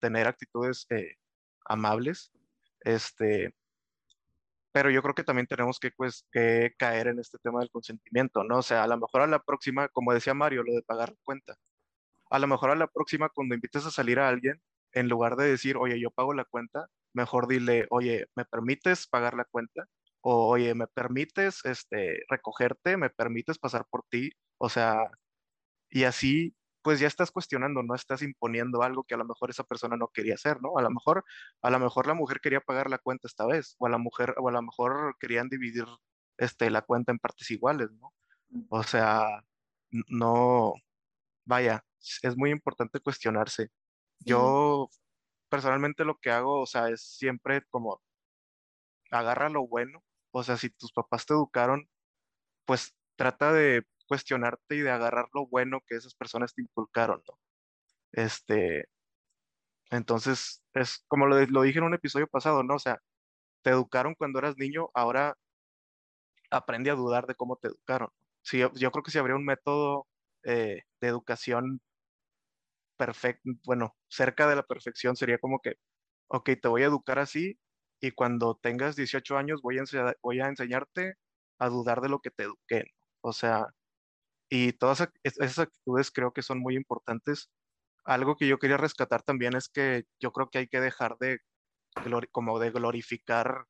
tener actitudes eh, amables, este, pero yo creo que también tenemos que, pues, que caer en este tema del consentimiento, ¿no? O sea, a lo mejor a la próxima, como decía Mario, lo de pagar cuenta, a lo mejor a la próxima cuando invites a salir a alguien, en lugar de decir, oye, yo pago la cuenta, mejor dile, oye, ¿me permites pagar la cuenta? O, oye, ¿me permites este, recogerte? ¿Me permites pasar por ti? O sea, y así, pues ya estás cuestionando, no estás imponiendo algo que a lo mejor esa persona no quería hacer, ¿no? A lo mejor, a lo mejor la mujer quería pagar la cuenta esta vez, o a la mujer, o a lo mejor querían dividir este, la cuenta en partes iguales, ¿no? O sea, no, vaya, es muy importante cuestionarse. Yo personalmente lo que hago, o sea, es siempre como agarra lo bueno, o sea, si tus papás te educaron, pues trata de cuestionarte y de agarrar lo bueno que esas personas te inculcaron, ¿no? Este, entonces, es como lo, dije en un episodio pasado, ¿no? O sea, te educaron cuando eras niño, ahora aprende a dudar de cómo te educaron. Sí, yo, yo creo que si habría un método eh, de educación perfecto, bueno, cerca de la perfección sería como que, ok, te voy a educar así y cuando tengas 18 años voy a, enseñarte a dudar de lo que te eduqué. O sea, y todas esas actitudes creo que son muy importantes. Algo que yo quería rescatar también es que yo creo que hay que dejar de, como de glorificar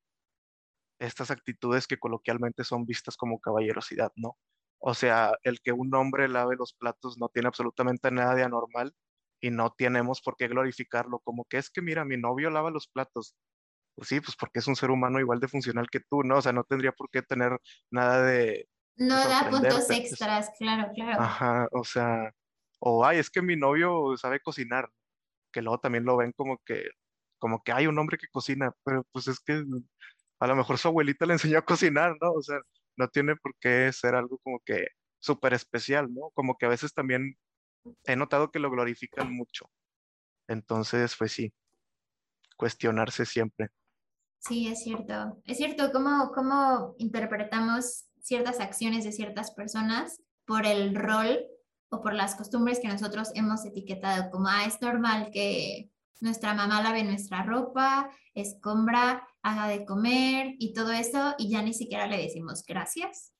estas actitudes que coloquialmente son vistas como caballerosidad, ¿no? O sea, el que un hombre lave los platos no tiene absolutamente nada de anormal y no tenemos por qué glorificarlo, como que es que mira, mi novio lava los platos. Pues sí, pues porque es un ser humano igual de funcional que tú, ¿no? O sea, no tendría por qué tener nada de... No da puntos extras, claro, claro. Ajá, o sea, o ay, es que mi novio sabe cocinar, que luego también lo ven como que, como que hay un hombre que cocina, pero pues es que a lo mejor su abuelita le enseñó a cocinar, ¿no? O sea, no tiene por qué ser algo como que súper especial, ¿no? Como que a veces también he notado que lo glorifican mucho. Entonces, pues sí, cuestionarse siempre. Sí, es cierto. Es cierto cómo, cómo interpretamos ciertas acciones de ciertas personas por el rol o por las costumbres que nosotros hemos etiquetado, como, ah, es normal que nuestra mamá lave nuestra ropa, escombra, haga de comer y todo eso, y ya ni siquiera le decimos gracias,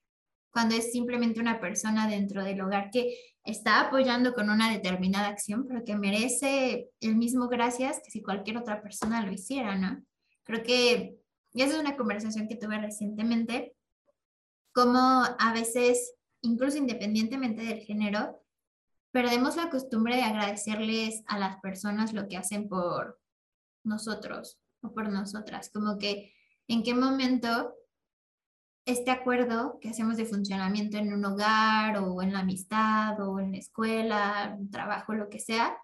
cuando es simplemente una persona dentro del hogar que está apoyando con una determinada acción, pero que merece el mismo gracias que si cualquier otra persona lo hiciera, ¿no? Creo que, esa es una conversación que tuve recientemente, como a veces, incluso independientemente del género, perdemos la costumbre de agradecerles a las personas lo que hacen por nosotros o por nosotras, como que en qué momento este acuerdo que hacemos de funcionamiento en un hogar o en la amistad o en la escuela, un trabajo, lo que sea,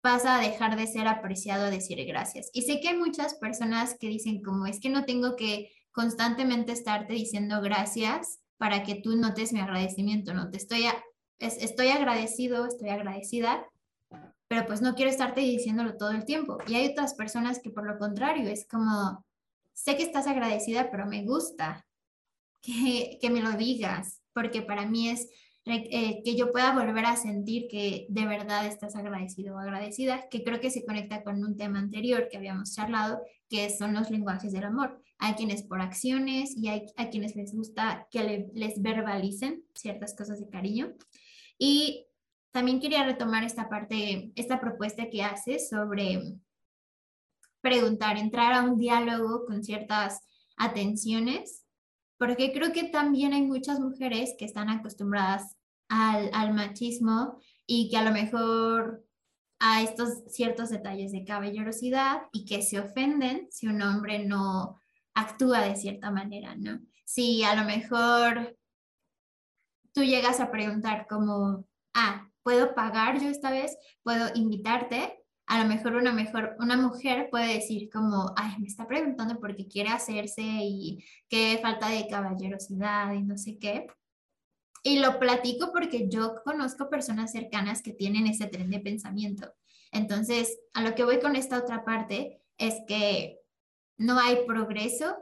pasa a dejar de ser apreciado decir gracias. Y sé que hay muchas personas que dicen como es que no tengo que constantemente estarte diciendo gracias para que tú notes mi agradecimiento, no te estoy, estoy agradecido, estoy agradecida, pero pues no quiero estarte diciéndolo todo el tiempo. Y hay otras personas que por lo contrario es como, sé que estás agradecida, pero me gusta que, que me lo digas, porque para mí es eh, que yo pueda volver a sentir que de verdad estás agradecido o agradecida, que creo que se conecta con un tema anterior que habíamos charlado, que son los lenguajes del amor. Hay quienes por acciones y hay a quienes les gusta que les verbalicen ciertas cosas de cariño. Y también quería retomar esta parte, esta propuesta que haces sobre preguntar, entrar a un diálogo con ciertas atenciones, porque creo que también hay muchas mujeres que están acostumbradas al, al machismo y que a lo mejor a estos ciertos detalles de caballerosidad y que se ofenden si un hombre no actúa de cierta manera, ¿no? Si a lo mejor tú llegas a preguntar como, ah, ¿puedo pagar yo esta vez? ¿Puedo invitarte? A lo mejor una, mejor, una mujer puede decir como, ay, me está preguntando por qué quiere hacerse y qué falta de caballerosidad y no sé qué. Y lo platico porque yo conozco personas cercanas que tienen ese tren de pensamiento. Entonces, a lo que voy con esta otra parte es que no hay progreso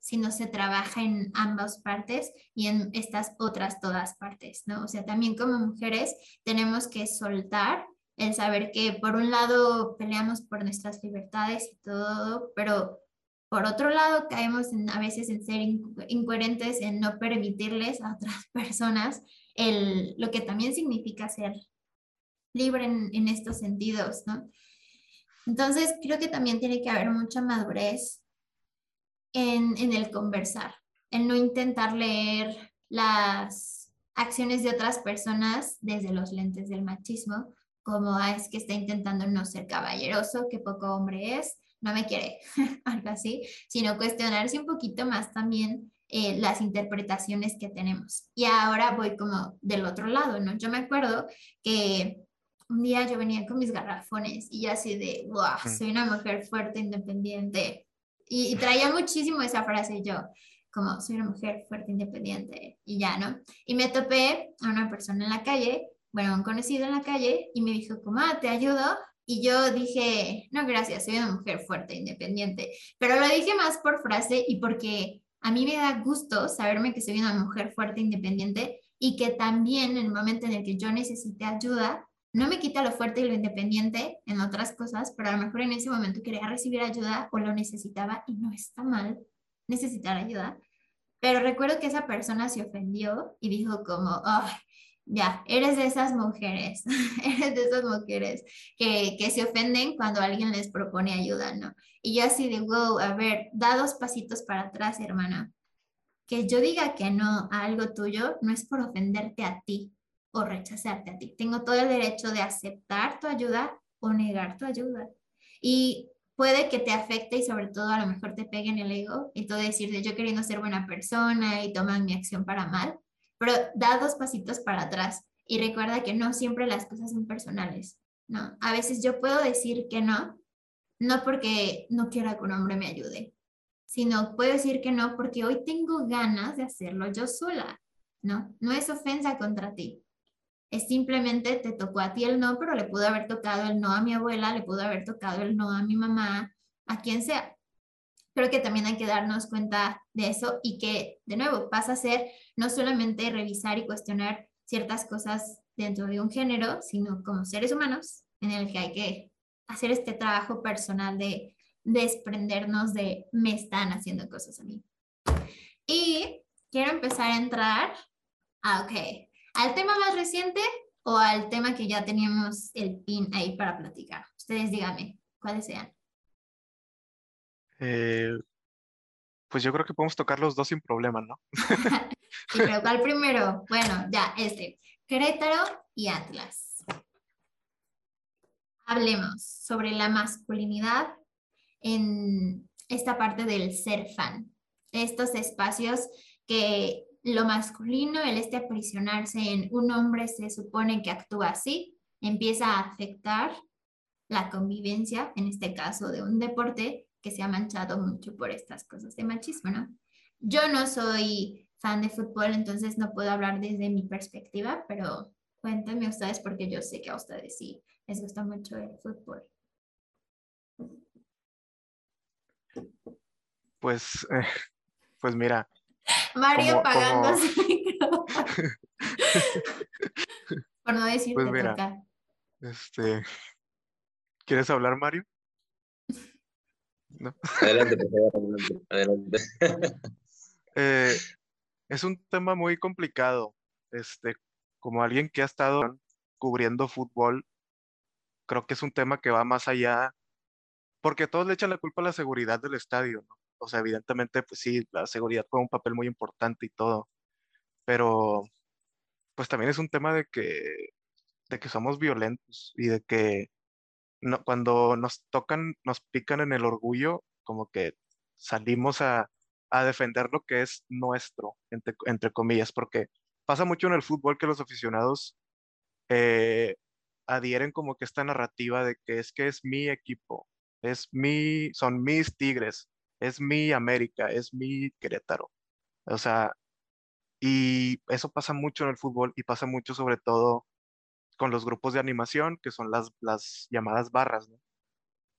si no se trabaja en ambas partes y en estas otras todas partes, ¿no? O sea, también como mujeres tenemos que soltar el saber que por un lado peleamos por nuestras libertades y todo, pero por otro lado caemos a veces en ser incoherentes, en no permitirles a otras personas el, lo que también significa ser libre en, en estos sentidos, ¿no? Entonces, creo que también tiene que haber mucha madurez en, en el conversar, en no intentar leer las acciones de otras personas desde los lentes del machismo, como es que está intentando no ser caballeroso, que poco hombre es, no me quiere, algo así, sino cuestionarse un poquito más también eh, las interpretaciones que tenemos. Y ahora voy como del otro lado, ¿no? Yo me acuerdo que un día yo venía con mis garrafones y yo así de, wow, soy una mujer fuerte, independiente. Y, y traía muchísimo esa frase yo, como soy una mujer fuerte, independiente, y ya, ¿no? Y me topé a una persona en la calle bueno, un conocido en la calle y me dijo, como, ah, ¿te ayudo? Y yo dije, no, gracias, soy una mujer fuerte, independiente. Pero lo dije más por frase y porque a mí me da gusto saberme que soy una mujer fuerte, independiente y que también en el momento en el que yo necesite ayuda, no me quita lo fuerte y lo independiente en otras cosas, pero a lo mejor en ese momento quería recibir ayuda o lo necesitaba y no está mal necesitar ayuda. Pero recuerdo que esa persona se ofendió y dijo como, ay, ya, eres de esas mujeres, eres de esas mujeres que, que, se ofenden cuando alguien les propone ayuda, ¿no? Y yo así de, wow, a ver, da dos pasitos para atrás, hermana. Que yo diga que no a algo tuyo no es por ofenderte a ti o rechazarte a ti. Tengo todo el derecho de aceptar tu ayuda o negar tu ayuda. Y puede que te afecte y sobre todo a lo mejor te pegue en el ego y todo decir de yo queriendo ser buena persona y toman mi acción para mal pero da dos pasitos para atrás y recuerda que no siempre las cosas son personales, ¿no? A veces yo puedo decir que no, no porque no quiera que un hombre me ayude, sino puedo decir que no porque hoy tengo ganas de hacerlo yo sola, ¿no? No es ofensa contra ti. Es simplemente te tocó a ti el no, pero le pudo haber tocado el no a mi abuela, le pudo haber tocado el no a mi mamá, a quien sea. Creo que también hay que darnos cuenta de eso y que, de nuevo, pasa a ser no solamente revisar y cuestionar ciertas cosas dentro de un género, sino como seres humanos, en el que hay que hacer este trabajo personal de desprendernos de me están haciendo cosas a mí. Y quiero empezar a entrar a, ok, al tema más reciente o al tema que ya teníamos el pin ahí para platicar. Ustedes díganme, ¿cuáles sean? Eh, pues yo creo que podemos tocar los dos sin problema, ¿no? ¿Y pero cuál primero? Bueno, ya, este, Querétaro y Atlas. Hablemos sobre la masculinidad en esta parte del ser fan. Estos espacios que lo masculino, el este aprisionarse en un hombre se supone que actúa así, empieza a afectar la convivencia, en este caso de un deporte que se ha manchado mucho por estas cosas de machismo, ¿no? Yo no soy fan de fútbol, entonces no puedo hablar desde mi perspectiva, pero cuéntenme ustedes porque yo sé que a ustedes sí les gusta mucho el fútbol. Pues, eh, pues mira. Mario pagando su Por no decir pues mira, Este, ¿quieres hablar, Mario? ¿No? Adelante, por favor, adelante. Eh, es un tema muy complicado. Este, como alguien que ha estado cubriendo fútbol, creo que es un tema que va más allá, porque todos le echan la culpa a la seguridad del estadio, ¿no? O sea, evidentemente, pues sí, la seguridad juega un papel muy importante y todo, pero pues también es un tema de que, de que somos violentos y de que no, cuando nos tocan, nos pican en el orgullo, como que salimos a, defender lo que es nuestro, entre, entre, comillas, porque pasa mucho en el fútbol que los aficionados eh, adhieren como que esta narrativa de que es que es mi equipo, es mi, son mis Tigres, es mi América, es mi Querétaro. O sea, y eso pasa mucho en el fútbol y pasa mucho sobre todo con los grupos de animación, que son las, llamadas barras, ¿no?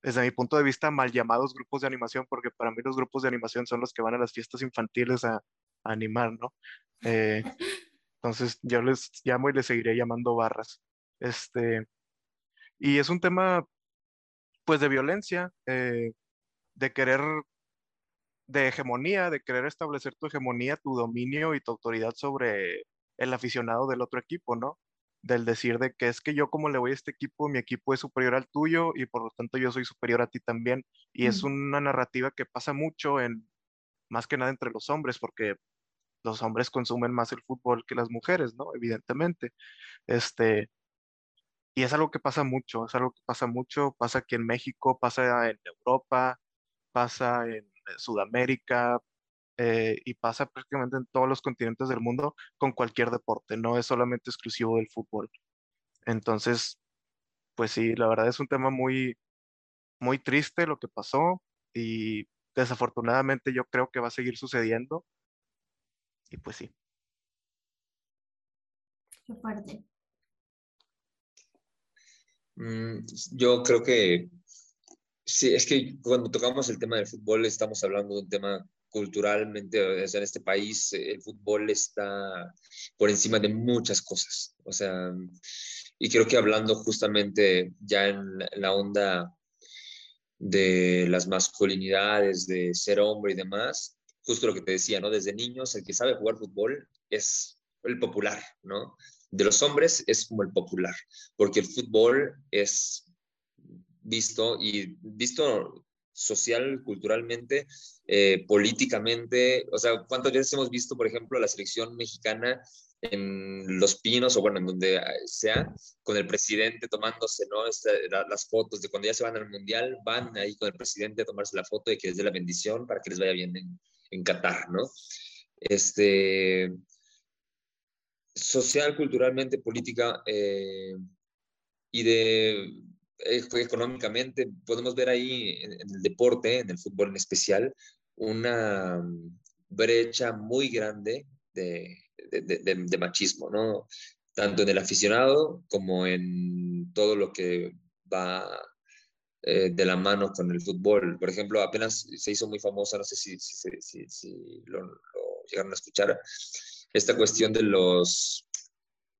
Desde mi punto de vista, mal llamados grupos de animación, porque para mí los grupos de animación son los que van a las fiestas infantiles a, animar, ¿no? Eh, entonces yo les llamo y les seguiré llamando barras. Este, y es un tema, pues, de violencia, eh, de querer de hegemonía, de querer establecer tu hegemonía, tu dominio y tu autoridad sobre el aficionado del otro equipo, ¿no? Del decir de que es que yo como le voy a este equipo, mi equipo es superior al tuyo y por lo tanto yo soy superior a ti también. Y es una narrativa que pasa mucho en, más que nada entre los hombres, porque los hombres consumen más el fútbol que las mujeres, ¿no? Evidentemente. Este, y es algo que pasa mucho, es algo que pasa mucho, pasa aquí en México, pasa en Europa, pasa en Sudamérica eh, y pasa prácticamente en todos los continentes del mundo con cualquier deporte, no es solamente exclusivo del fútbol. Entonces, pues sí, la verdad es un tema muy, muy triste lo que pasó y desafortunadamente yo creo que va a seguir sucediendo. Y pues sí. Qué fuerte. Mm, yo creo que Sí, es que cuando tocamos el tema del fútbol estamos hablando de un tema culturalmente, o en este país el fútbol está por encima de muchas cosas. O sea, y creo que hablando justamente ya en la onda de las masculinidades, de ser hombre y demás, justo lo que te decía, ¿no? Desde niños el que sabe jugar fútbol es el popular, ¿no? De los hombres es como el popular, porque el fútbol es visto y visto social, culturalmente, eh, políticamente. O sea, ¿cuántas veces hemos visto, por ejemplo, la selección mexicana en Los Pinos o bueno, en donde sea, con el presidente tomándose ¿no? Este, las fotos de cuando ya se van al Mundial, van ahí con el presidente a tomarse la foto y que les dé la bendición para que les vaya bien en, en Qatar, ¿no? Este, social, culturalmente, política eh, y de económicamente, podemos ver ahí en, el deporte, en el fútbol en especial, una brecha muy grande de, de, machismo, ¿no? Tanto en el aficionado como en todo lo que va eh, de la mano con el fútbol. Por ejemplo, apenas se hizo muy famosa, no sé si, si, si, lo, llegaron a escuchar, esta cuestión de los,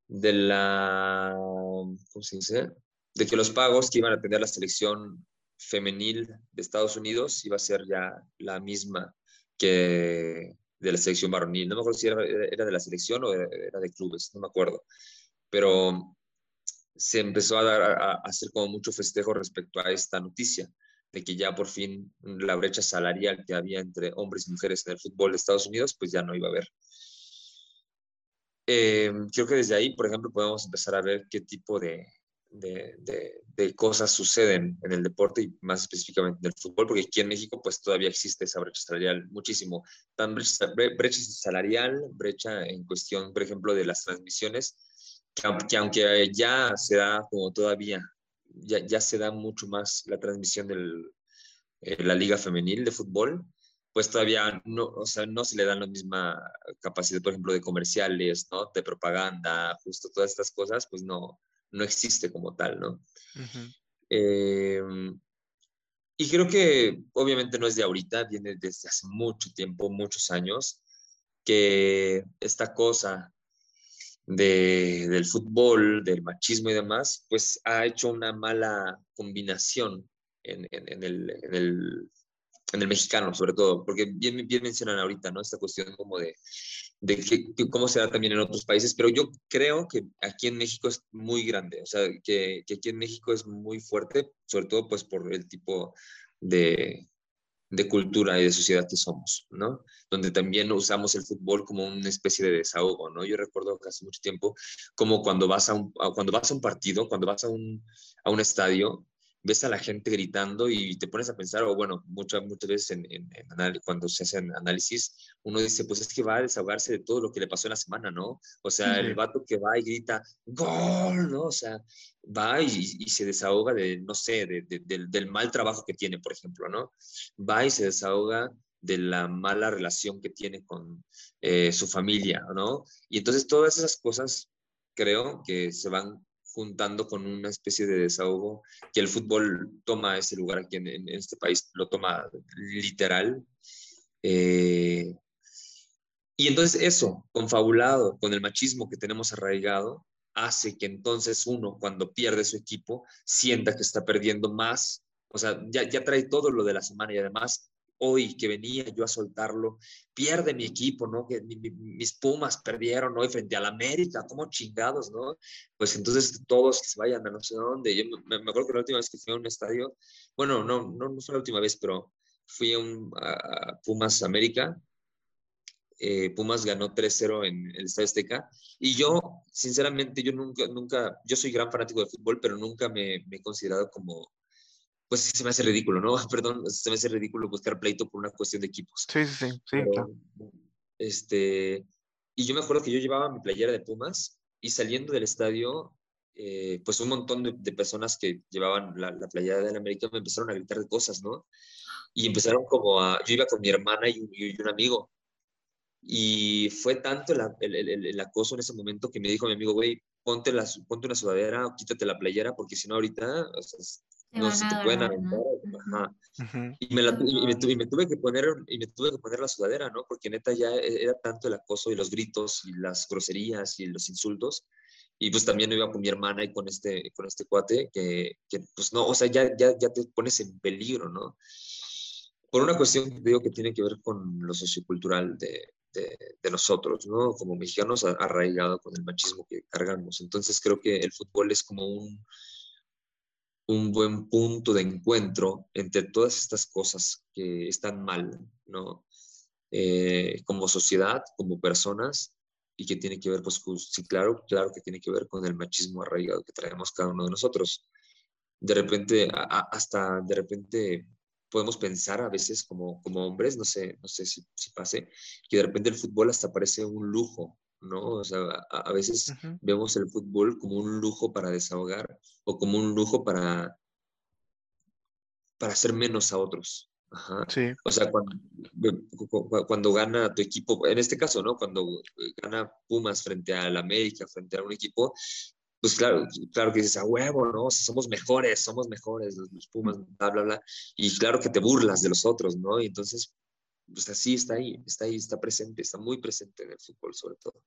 de la, ¿cómo se dice? De que los pagos que iban a tener la selección femenil de Estados Unidos iba a ser ya la misma que de la selección varonil. No me acuerdo si era, de la selección o era de clubes, no me acuerdo. Pero se empezó a, dar, a, hacer como mucho festejo respecto a esta noticia, de que ya por fin la brecha salarial que había entre hombres y mujeres en el fútbol de Estados Unidos, pues ya no iba a haber. Eh, creo que desde ahí, por ejemplo, podemos empezar a ver qué tipo de, de, cosas suceden en el deporte y más específicamente en el fútbol, porque aquí en México pues todavía existe esa brecha salarial muchísimo. Tan brecha, brecha salarial, brecha en cuestión, por ejemplo, de las transmisiones, que, aunque ya se da como todavía, ya, ya se da mucho más la transmisión de eh, la liga femenil de fútbol, pues todavía no, o sea, no se le da la misma capacidad, por ejemplo, de comerciales, ¿no? De propaganda, justo todas estas cosas, pues no, no existe como tal, ¿no? Em, y creo que obviamente no es de ahorita, viene desde hace mucho tiempo, muchos años, que esta cosa de, del fútbol, del machismo y demás, pues ha hecho una mala combinación en, en, el, en, el, en el mexicano, sobre todo, porque bien, bien mencionan ahorita, ¿no? Esta cuestión como de, de que, cómo se da también en otros países, pero yo creo que aquí en México es muy grande, o sea, que, que aquí en México es muy fuerte, sobre todo pues por el tipo de, de cultura y de sociedad que somos, ¿no? Donde también usamos el fútbol como una especie de desahogo, ¿no? Yo recuerdo que hace mucho tiempo, como cuando vas a un, cuando vas a un partido, cuando vas a un, a un estadio, ves a la gente gritando y te pones a pensar, o bueno, muchas, muchas veces en, en, cuando se hacen análisis, uno dice, pues es que va a desahogarse de todo lo que le pasó en la semana, ¿no? O sea, el vato que va y grita, gol, ¿no? O sea, va y, se desahoga de, no sé, de, del, mal trabajo que tiene, por ejemplo, ¿no? Va y se desahoga de la mala relación que tiene con eh, su familia, ¿no? Y entonces todas esas cosas creo que se van juntando con una especie de desahogo que el fútbol toma ese lugar aquí en, este país, lo toma literal. Eh, y entonces eso, confabulado con el machismo que tenemos arraigado, hace que entonces uno, cuando pierde su equipo, sienta que está perdiendo más. O sea, ya, ya trae todo lo de la semana y además hoy que venía yo a soltarlo, pierde mi equipo, ¿no? Que mis Pumas perdieron hoy frente al América, como chingados, ¿no? Pues entonces todos que se vayan a no sé dónde. Yo me, acuerdo que la última vez que fui a un estadio, bueno, no, no, no fue la última vez, pero fui a, Pumas América. Eh, Pumas ganó 3-0 en el Estadio Azteca y yo, sinceramente, yo nunca, nunca, yo soy gran fanático de fútbol, pero nunca me, me he considerado como pues se me hace ridículo, ¿no? Perdón, se me hace ridículo buscar pleito por una cuestión de equipos. Sí, sí, sí. sí Este, y yo me acuerdo que yo llevaba mi playera de Pumas y saliendo del estadio, eh, pues un montón de, personas que llevaban la, la playera del América me empezaron a gritar de cosas, ¿no? Y empezaron como a, yo iba con mi hermana y un, y un amigo. Y fue tanto el, el, el, acoso en ese momento que me dijo mi amigo, güey, ponte, la, ponte una sudadera, quítate la playera, porque si no ahorita o sea, no se te pueden aventar. y, me tuve, que poner, y me tuve que poner la sudadera, ¿no? Porque neta ya e, era tanto el acoso y los gritos y las groserías y los insultos. Y pues también iba con mi hermana y con este, con este cuate que, que pues no, o sea, ya, ya, ya te pones en peligro, ¿no? Por una cuestión, digo, que tiene que ver con lo sociocultural de, de, de, nosotros, ¿no? Como mexicanos arraigado con el machismo que cargamos. Entonces creo que el fútbol es como un, un buen punto de encuentro entre todas estas cosas que están mal, ¿no? Eh, como sociedad, como personas, y que tiene que ver, pues, sí, claro, claro que tiene que ver con el machismo arraigado que traemos cada uno de nosotros. De repente, hasta de repente podemos pensar a veces como, como hombres, no sé, no sé si, si pase, que de repente el fútbol hasta parece un lujo, ¿no? O sea, a, veces vemos el fútbol como un lujo para desahogar o como un lujo para, para hacer menos a otros, Sí. O sea, cuando, cuando gana tu equipo, en este caso, ¿no? Cuando gana Pumas frente al América, frente a un equipo, pues claro, claro que dices, a huevo, ¿no? somos mejores, somos mejores, los, Pumas, bla, bla, bla. Y claro que te burlas de los otros, ¿no? Y entonces, pues así está ahí, está ahí, está presente, está muy presente en el fútbol sobre todo.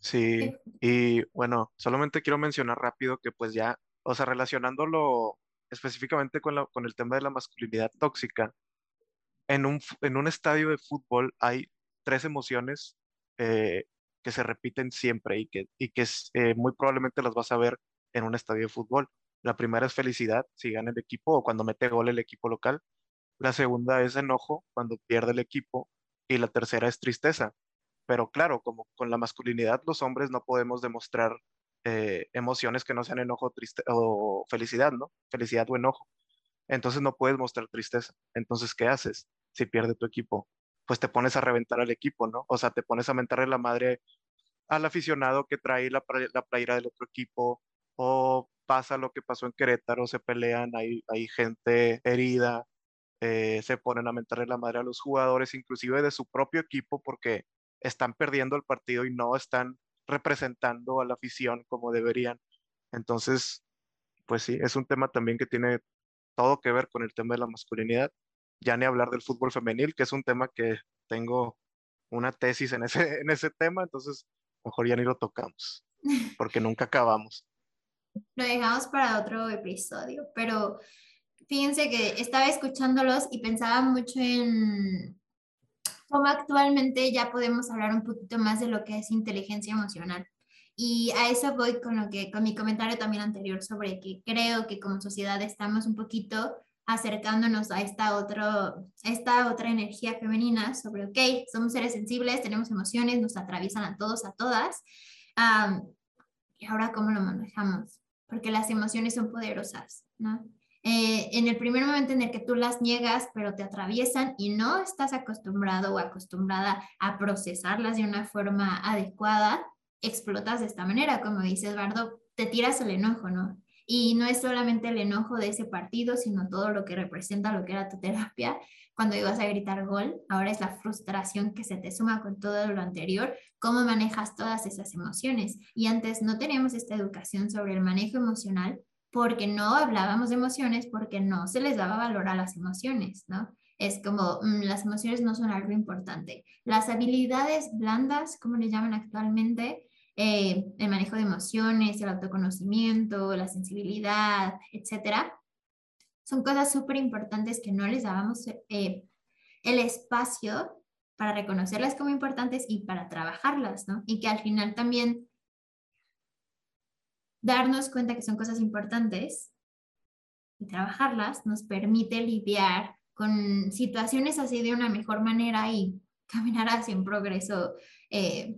Sí, y bueno, solamente quiero mencionar rápido que pues ya, o sea, relacionándolo específicamente con, con el tema de la masculinidad tóxica, en un, en un estadio de fútbol hay tres emociones eh, que se repiten siempre y que, y que eh, muy probablemente las vas a ver en un estadio de fútbol. La primera es felicidad, si gana el equipo o cuando mete gol el equipo local. La segunda es enojo, cuando pierde el equipo. Y la tercera es tristeza. Pero claro, como con la masculinidad, los hombres no podemos demostrar eh, emociones que no sean enojo triste, o felicidad, ¿no? Felicidad o enojo. Entonces no puedes mostrar tristeza. Entonces, ¿qué haces si pierde tu equipo? Pues te pones a reventar al equipo, ¿no? O sea, te pones a mentarle la madre al aficionado que trae la, la playera del otro equipo, o pasa lo que pasó en Querétaro, se pelean, hay, hay gente herida, eh, se ponen a mentarle la madre a los jugadores, inclusive de su propio equipo, porque están perdiendo el partido y no están representando a la afición como deberían. Entonces, pues sí, es un tema también que tiene todo que ver con el tema de la masculinidad. Ya ni hablar del fútbol femenil, que es un tema que tengo una tesis en ese, en ese tema, entonces mejor ya ni lo tocamos, porque nunca acabamos. Lo dejamos para otro episodio, pero fíjense que estaba escuchándolos y pensaba mucho en cómo actualmente ya podemos hablar un poquito más de lo que es inteligencia emocional. Y a eso voy con lo que con mi comentario también anterior sobre que creo que como sociedad estamos un poquito acercándonos a esta, otro, esta otra energía femenina sobre, ok, somos seres sensibles, tenemos emociones, nos atraviesan a todos, a todas. y ahora, ¿cómo lo manejamos? Porque las emociones son poderosas, ¿no? Eh, en el primer momento en el que tú las niegas, pero te atraviesan y no estás acostumbrado o acostumbrada a procesarlas de una forma adecuada, explotas de esta manera, como dice Eduardo, te tiras el enojo, ¿no? Y no es solamente el enojo de ese partido, sino todo lo que representa lo que era tu terapia. Cuando ibas a gritar gol, ahora es la frustración que se te suma con todo lo anterior, cómo manejas todas esas emociones. Y antes no teníamos esta educación sobre el manejo emocional porque no hablábamos de emociones, porque no se les daba valor a las emociones, ¿no? Es como mm, las emociones no son algo importante. Las habilidades blandas, como le llaman actualmente, eh, el manejo de emociones, el autoconocimiento, la sensibilidad, etcétera, son cosas súper importantes que no les dábamos eh, el espacio para reconocerlas como importantes y para trabajarlas, ¿no? Y que al final también darnos cuenta que son cosas importantes y trabajarlas nos permite lidiar con situaciones así de una mejor manera y caminar hacia un progreso eh,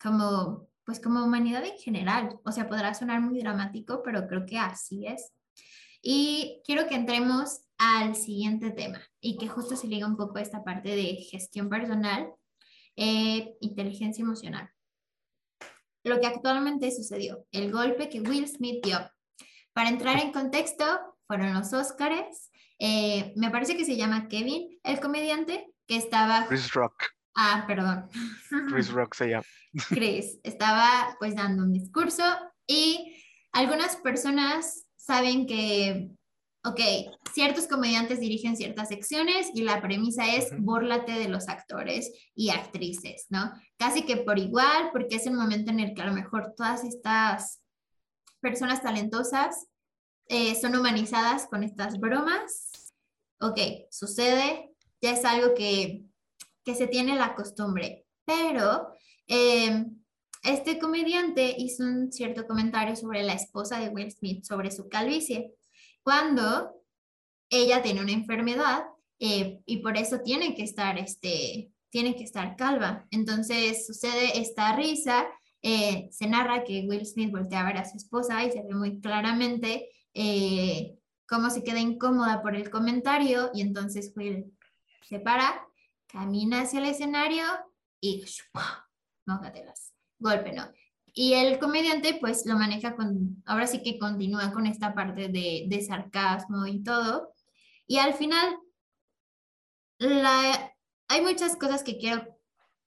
como, pues como humanidad en general. O sea, podrá sonar muy dramático, pero creo que así es. Y quiero que entremos al siguiente tema y que justo se liga un poco a esta parte de gestión personal, eh, inteligencia emocional lo que actualmente sucedió, el golpe que Will Smith dio. Para entrar en contexto, fueron los Óscares. Eh, me parece que se llama Kevin, el comediante, que estaba... Chris Rock. Ah, perdón. Chris Rock se llama. Chris estaba pues dando un discurso y algunas personas saben que ok, ciertos comediantes dirigen ciertas secciones y la premisa es bórlate de los actores y actrices, ¿no? Casi que por igual, porque es el momento en el que a lo mejor todas estas personas talentosas eh, son humanizadas con estas bromas. Ok, sucede, ya es algo que, que se tiene la costumbre, pero em, este comediante hizo un cierto comentario sobre la esposa de Will Smith, sobre su calvicie cuando ella tiene una enfermedad eh, y por eso tiene que estar, este, tiene que estar calva. Entonces sucede esta risa, eh, se narra que Will Smith voltea a ver a su esposa y se ve muy claramente eh, cómo se queda incómoda por el comentario y entonces Will se para, camina hacia el escenario y no golpe, ¿no? Y el comediante pues lo maneja con, ahora sí que continúa con esta parte de, sarcasmo y todo. Y al final la, hay muchas cosas que quiero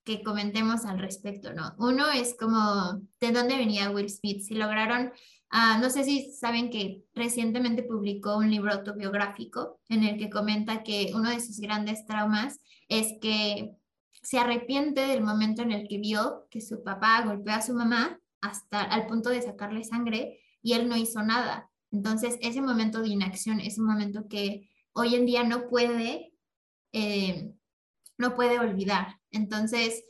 que comentemos al respecto, ¿no? Uno es como de dónde venía Will Smith, si lograron, ah, no sé si saben que recientemente publicó un libro autobiográfico en el que comenta que uno de sus grandes traumas es que se arrepiente del momento en el que vio que su papá golpeó a su mamá hasta al punto de sacarle sangre y él no hizo nada. Entonces, ese momento de inacción es un momento que hoy en día no puede, eh, no puede olvidar. Entonces,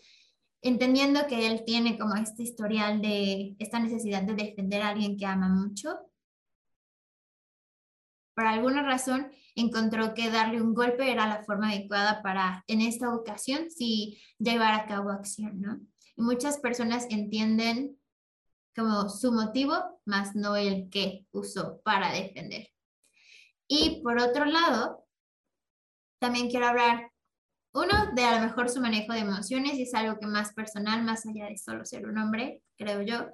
entendiendo que él tiene como este historial de esta necesidad de defender a alguien que ama mucho, por alguna razón encontró que darle un golpe era la forma adecuada para, en esta ocasión, sí llevar a cabo acción, ¿no? Y muchas personas entienden como su motivo, más no el que usó para defender. Y por otro lado, también quiero hablar uno, de a lo mejor su manejo de emociones, y es algo que más personal, más allá de solo ser un hombre, creo yo.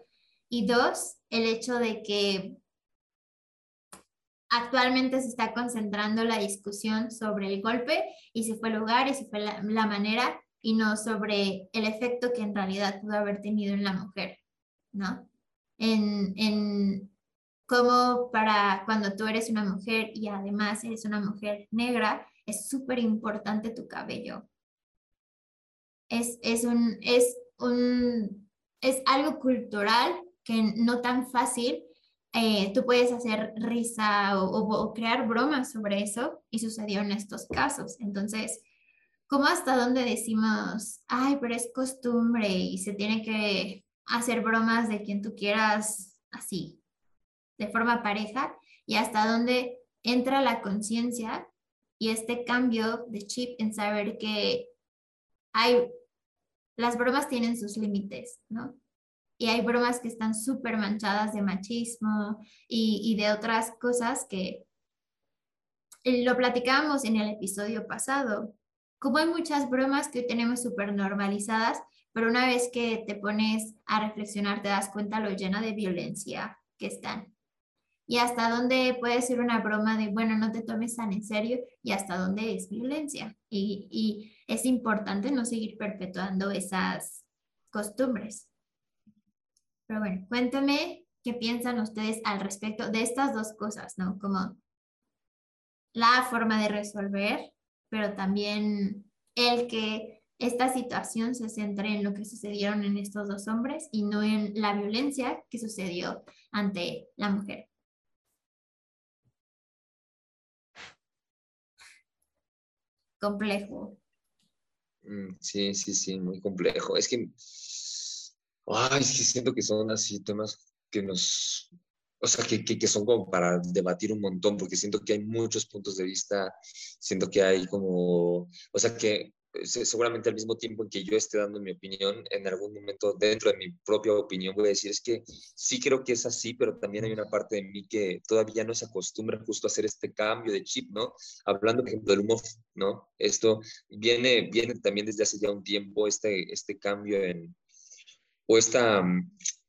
Y dos, el hecho de que actualmente se está concentrando la discusión sobre el golpe y si fue el lugar y si fue la, manera y no sobre el efecto que en realidad pudo haber tenido en la mujer, ¿no? En, en cómo para cuando tú eres una mujer y además eres una mujer negra, es súper importante tu cabello. Es, es, un, es, un, es algo cultural que no tan fácil. Eh, tú puedes hacer risa o, crear bromas sobre eso y sucedió en estos casos. Entonces, ¿cómo hasta dónde decimos, ay, pero es costumbre y se tiene que hacer bromas de quien tú quieras así, de forma pareja? Y hasta dónde entra la conciencia y este cambio de chip en saber que hay, las bromas tienen sus límites, ¿no? Y hay bromas que están súper manchadas de machismo y, y de otras cosas que lo platicábamos en el episodio pasado. Como hay muchas bromas que hoy tenemos súper normalizadas, pero una vez que te pones a reflexionar te das cuenta lo llena de violencia que están y hasta dónde puede ser una broma de, bueno, no te tomes tan en serio y hasta dónde es violencia. Y, y es importante no seguir perpetuando esas costumbres. Pero bueno, cuéntame qué piensan ustedes al respecto de estas dos cosas, ¿no? Como la forma de resolver, pero también el que esta situación se centre en lo que sucedieron en estos dos hombres y no en la violencia que sucedió ante la mujer. complejo. Mm, sí, sí, sí, muy complejo. Es que, ay, que siento que son así temas que nos, o sea, que, que, que, son como para debatir un montón, porque siento que hay muchos puntos de vista, siento que hay como, o sea, que seguramente al mismo tiempo en que yo esté dando mi opinión, en algún momento dentro de mi propia opinión voy a decir, es que sí creo que es así, pero también hay una parte de mí que todavía no se acostumbra justo a hacer este cambio de chip, ¿no? Hablando, por ejemplo, del humor, ¿no? Esto viene, viene también desde hace ya un tiempo, este, este cambio en, o esta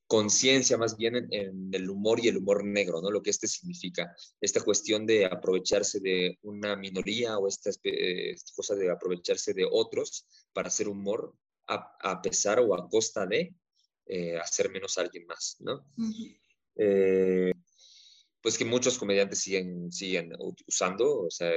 conciencia más bien en, el humor y el humor negro, ¿no? Lo que este significa. Esta cuestión de aprovecharse de una minoría o esta, cosa de aprovecharse de otros para hacer humor a, pesar o a costa de eh, hacer menos a alguien más, ¿no? Eh, pues que muchos comediantes siguen, siguen usando, o sea,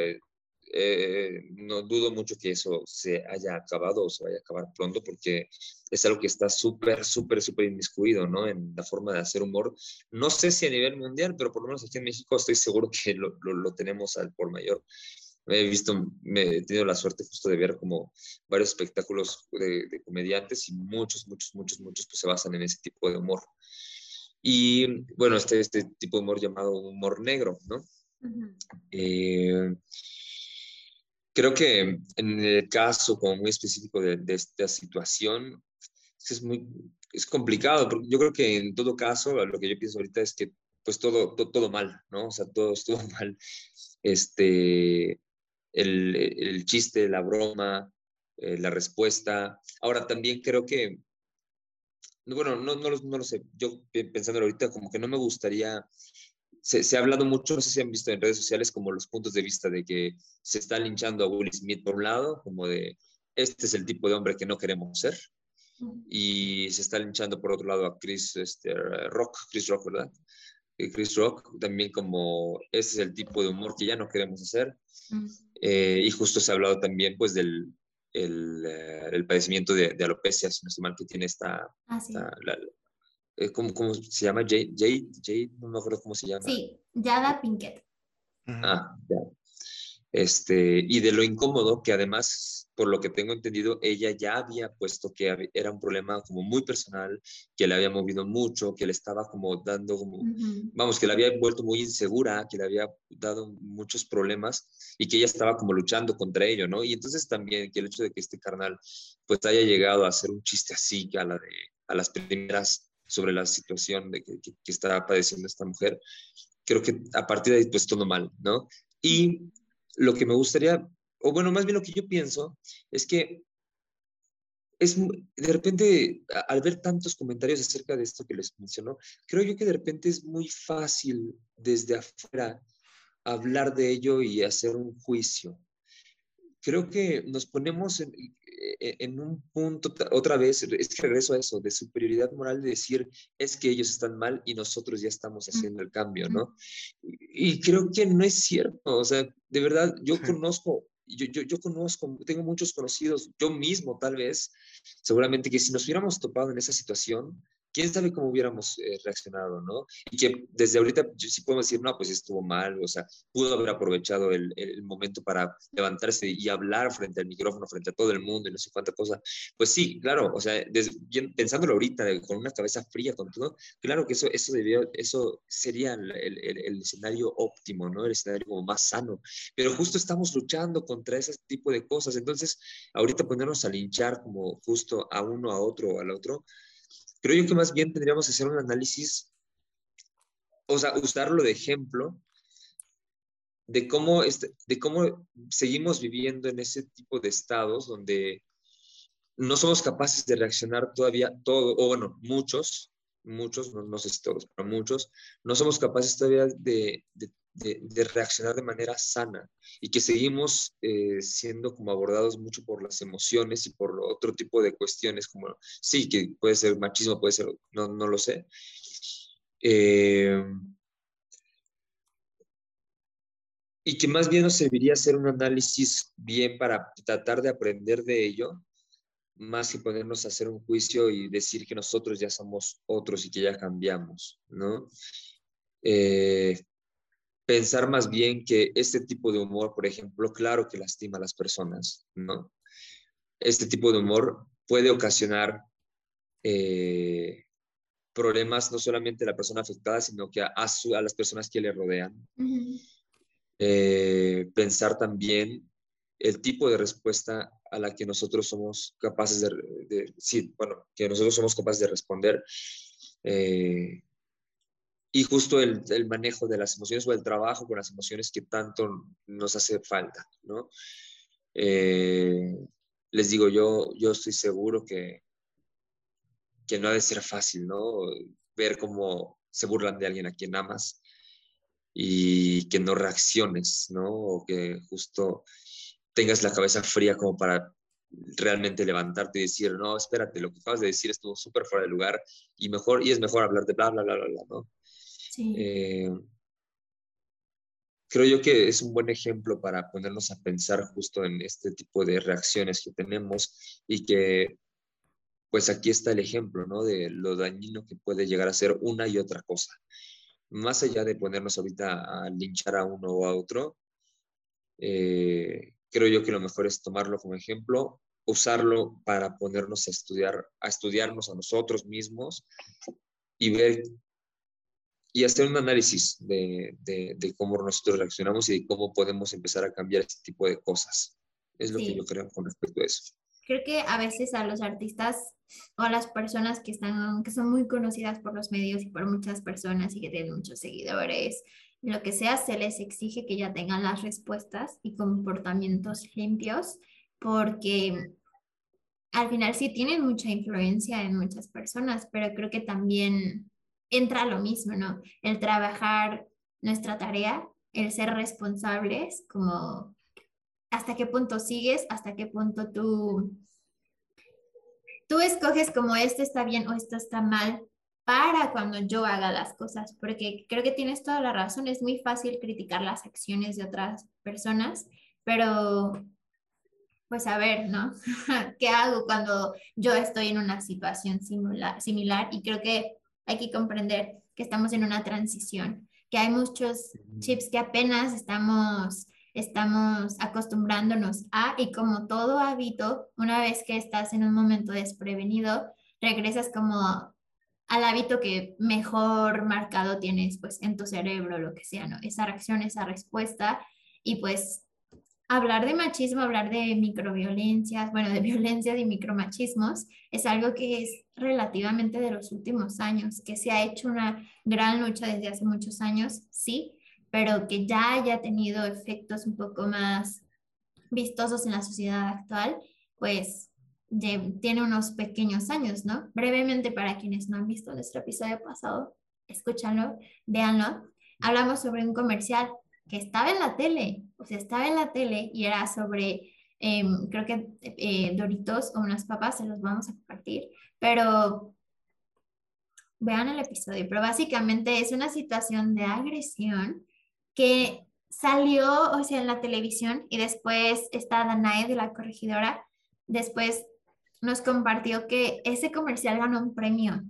eh, no dudo mucho que eso se haya acabado o se vaya a acabar pronto porque es algo que está súper, súper, súper inmiscuido, ¿no? En la forma de hacer humor. No sé si a nivel mundial, pero por lo menos aquí en México estoy seguro que lo, lo, tenemos al por mayor. He visto, me he tenido la suerte justo de ver como varios espectáculos de, comediantes y muchos, muchos, muchos, muchos pues se basan en ese tipo de humor. Y bueno, este, este tipo de humor llamado humor negro, ¿no? eh, creo que en el caso como muy específico de, esta situación, es muy es complicado, porque yo creo que en todo caso, lo que yo pienso ahorita es que pues todo, todo, mal, ¿no? O sea, todo estuvo mal. Este, el, el chiste, la broma, eh, la respuesta. Ahora, también creo que, bueno, no, no, no, lo sé, yo pensándolo ahorita, como que no me gustaría se, ha hablado mucho, no sé si han visto en redes sociales, como los puntos de vista de que se está linchando a Will Smith por un lado, como de este es el tipo de hombre que no queremos ser, y se está linchando por otro lado a Chris este, Rock, Chris Rock, ¿verdad? Chris Rock también como este es el tipo de humor que ya no queremos hacer. Eh, y justo se ha hablado también pues del el, eh, el padecimiento de, de, alopecia, si no estoy mal, que tiene esta, ah, sí. Eh, ¿cómo, ¿cómo, se llama? Jade, Jade, Jade, no me acuerdo cómo se llama. Sí, Yada Pinkett. Ah, ya. Este, y de lo incómodo que además, por lo que tengo entendido, ella ya había puesto que era un problema como muy personal, que le había movido mucho, que le estaba como dando como, vamos, que le había vuelto muy insegura, que le había dado muchos problemas y que ella estaba como luchando contra ello, ¿no? Y entonces también que el hecho de que este carnal pues haya llegado a hacer un chiste así a, la de, a las primeras sobre la situación de que, que, que estaba padeciendo esta mujer, creo que a partir de ahí pues todo mal, ¿no? Y lo que me gustaría, o bueno, más bien lo que yo pienso, es que es de repente, al ver tantos comentarios acerca de esto que les mencionó, creo yo que de repente es muy fácil desde afuera hablar de ello y hacer un juicio. Creo que nos ponemos en, e, en un punto, otra vez, es que regreso a eso, de superioridad moral, de decir, es que ellos están mal y nosotros ya estamos haciendo el cambio, ¿no? Y, creo que no es cierto, o sea, de verdad, yo conozco, yo, yo, yo conozco, tengo muchos conocidos, yo mismo tal vez, seguramente que si nos hubiéramos topado en esa situación, quién sabe cómo hubiéramos eh, reaccionado, ¿no? Y que desde ahorita sí podemos decir, no, pues estuvo mal, o sea, pudo haber aprovechado el, el, momento para levantarse y hablar frente al micrófono, frente a todo el mundo y no sé cuánta cosa. Pues sí, claro, o sea, pensándolo ahorita con una cabeza fría, con todo, claro que eso, eso, debió, eso sería el, el, escenario óptimo, ¿no? El escenario como más sano. Pero justo estamos luchando contra ese tipo de cosas. Entonces, ahorita ponernos a linchar como justo a uno, a otro o al otro, Creo yo que más bien tendríamos que hacer un análisis, o sea, usarlo de ejemplo de cómo, este, de cómo seguimos viviendo en ese tipo de estados donde no somos capaces de reaccionar todavía todo, o bueno, muchos, muchos, no, sé si todos, pero muchos, no somos capaces todavía de, de, reaccionar de manera sana y que seguimos eh, siendo como abordados mucho por las emociones y por otro tipo de cuestiones como, sí, que puede ser machismo, puede ser, no, no lo sé. Eh, y que más bien nos serviría hacer un análisis bien para tratar de aprender de ello, más que ponernos a hacer un juicio y decir que nosotros ya somos otros y que ya cambiamos, ¿no? Eh, pensar más bien que este tipo de humor, por ejemplo, claro que lastima a las personas, ¿no? Este tipo de humor puede ocasionar eh, problemas no solamente a la persona afectada, sino que a, a, las personas que le rodean. Eh, pensar también el tipo de respuesta a la que nosotros somos capaces de, de sí, bueno, que nosotros somos capaces de responder. Eh, y justo el, el, manejo de las emociones o el trabajo con las emociones que tanto nos hace falta, ¿no? Eh, les digo, yo, yo estoy seguro que, que no ha de ser fácil, ¿no? Ver cómo se burlan de alguien a quien amas y que no reacciones, ¿no? O que justo tengas la cabeza fría como para realmente levantarte y decir, no, espérate, lo que acabas de decir estuvo súper fuera de lugar y mejor, y es mejor hablar de bla, bla, bla, bla, bla, ¿no? Eh, creo yo que es un buen ejemplo para ponernos a pensar justo en este tipo de reacciones que tenemos y que pues aquí está el ejemplo, ¿no? De lo dañino que puede llegar a ser una y otra cosa. Más allá de ponernos ahorita a linchar a uno o a otro, eh, creo yo que lo mejor es tomarlo como ejemplo, usarlo para ponernos a estudiar, a estudiarnos a nosotros mismos y ver y hacer un análisis de, de, cómo nosotros reaccionamos y de cómo podemos empezar a cambiar este tipo de cosas. Es lo que yo creo con respecto a eso. Creo que a veces a los artistas o a las personas que, están, que son muy conocidas por los medios y por muchas personas y que tienen muchos seguidores, lo que sea, se les exige que ya tengan las respuestas y comportamientos limpios porque al final sí tienen mucha influencia en muchas personas, pero creo que también entra lo mismo, ¿no? El trabajar nuestra tarea, el ser responsables, como hasta qué punto sigues, hasta qué punto tú, tú escoges como esto está bien o esto está mal para cuando yo haga las cosas, porque creo que tienes toda la razón, es muy fácil criticar las acciones de otras personas, pero pues a ver, ¿no? ¿Qué hago cuando yo estoy en una situación similar, similar? Y creo que hay que comprender que estamos en una transición, que hay muchos chips que apenas estamos estamos acostumbrándonos a y como todo hábito, una vez que estás en un momento desprevenido, regresas como al hábito que mejor marcado tienes pues en tu cerebro, lo que sea, ¿no? Esa reacción, esa respuesta y pues hablar de machismo, hablar de microviolencias, bueno, de violencia y micromachismos, es algo que es relativamente de los últimos años, que se ha hecho una gran lucha desde hace muchos años, sí, pero que ya haya tenido efectos un poco más vistosos en la sociedad actual, pues tiene unos pequeños años, ¿no? Brevemente, para quienes no han visto nuestro episodio pasado, escúchanlo, véanlo. Hablamos sobre un comercial que estaba en la tele, o sea, estaba en la tele y era sobre, em, creo que eh, Doritos o unas papas, se los vamos a compartir, pero vean el episodio, pero básicamente es una situación de agresión que salió, o sea, en la televisión y después está Danae de la corregidora, después nos compartió que ese comercial ganó un premio.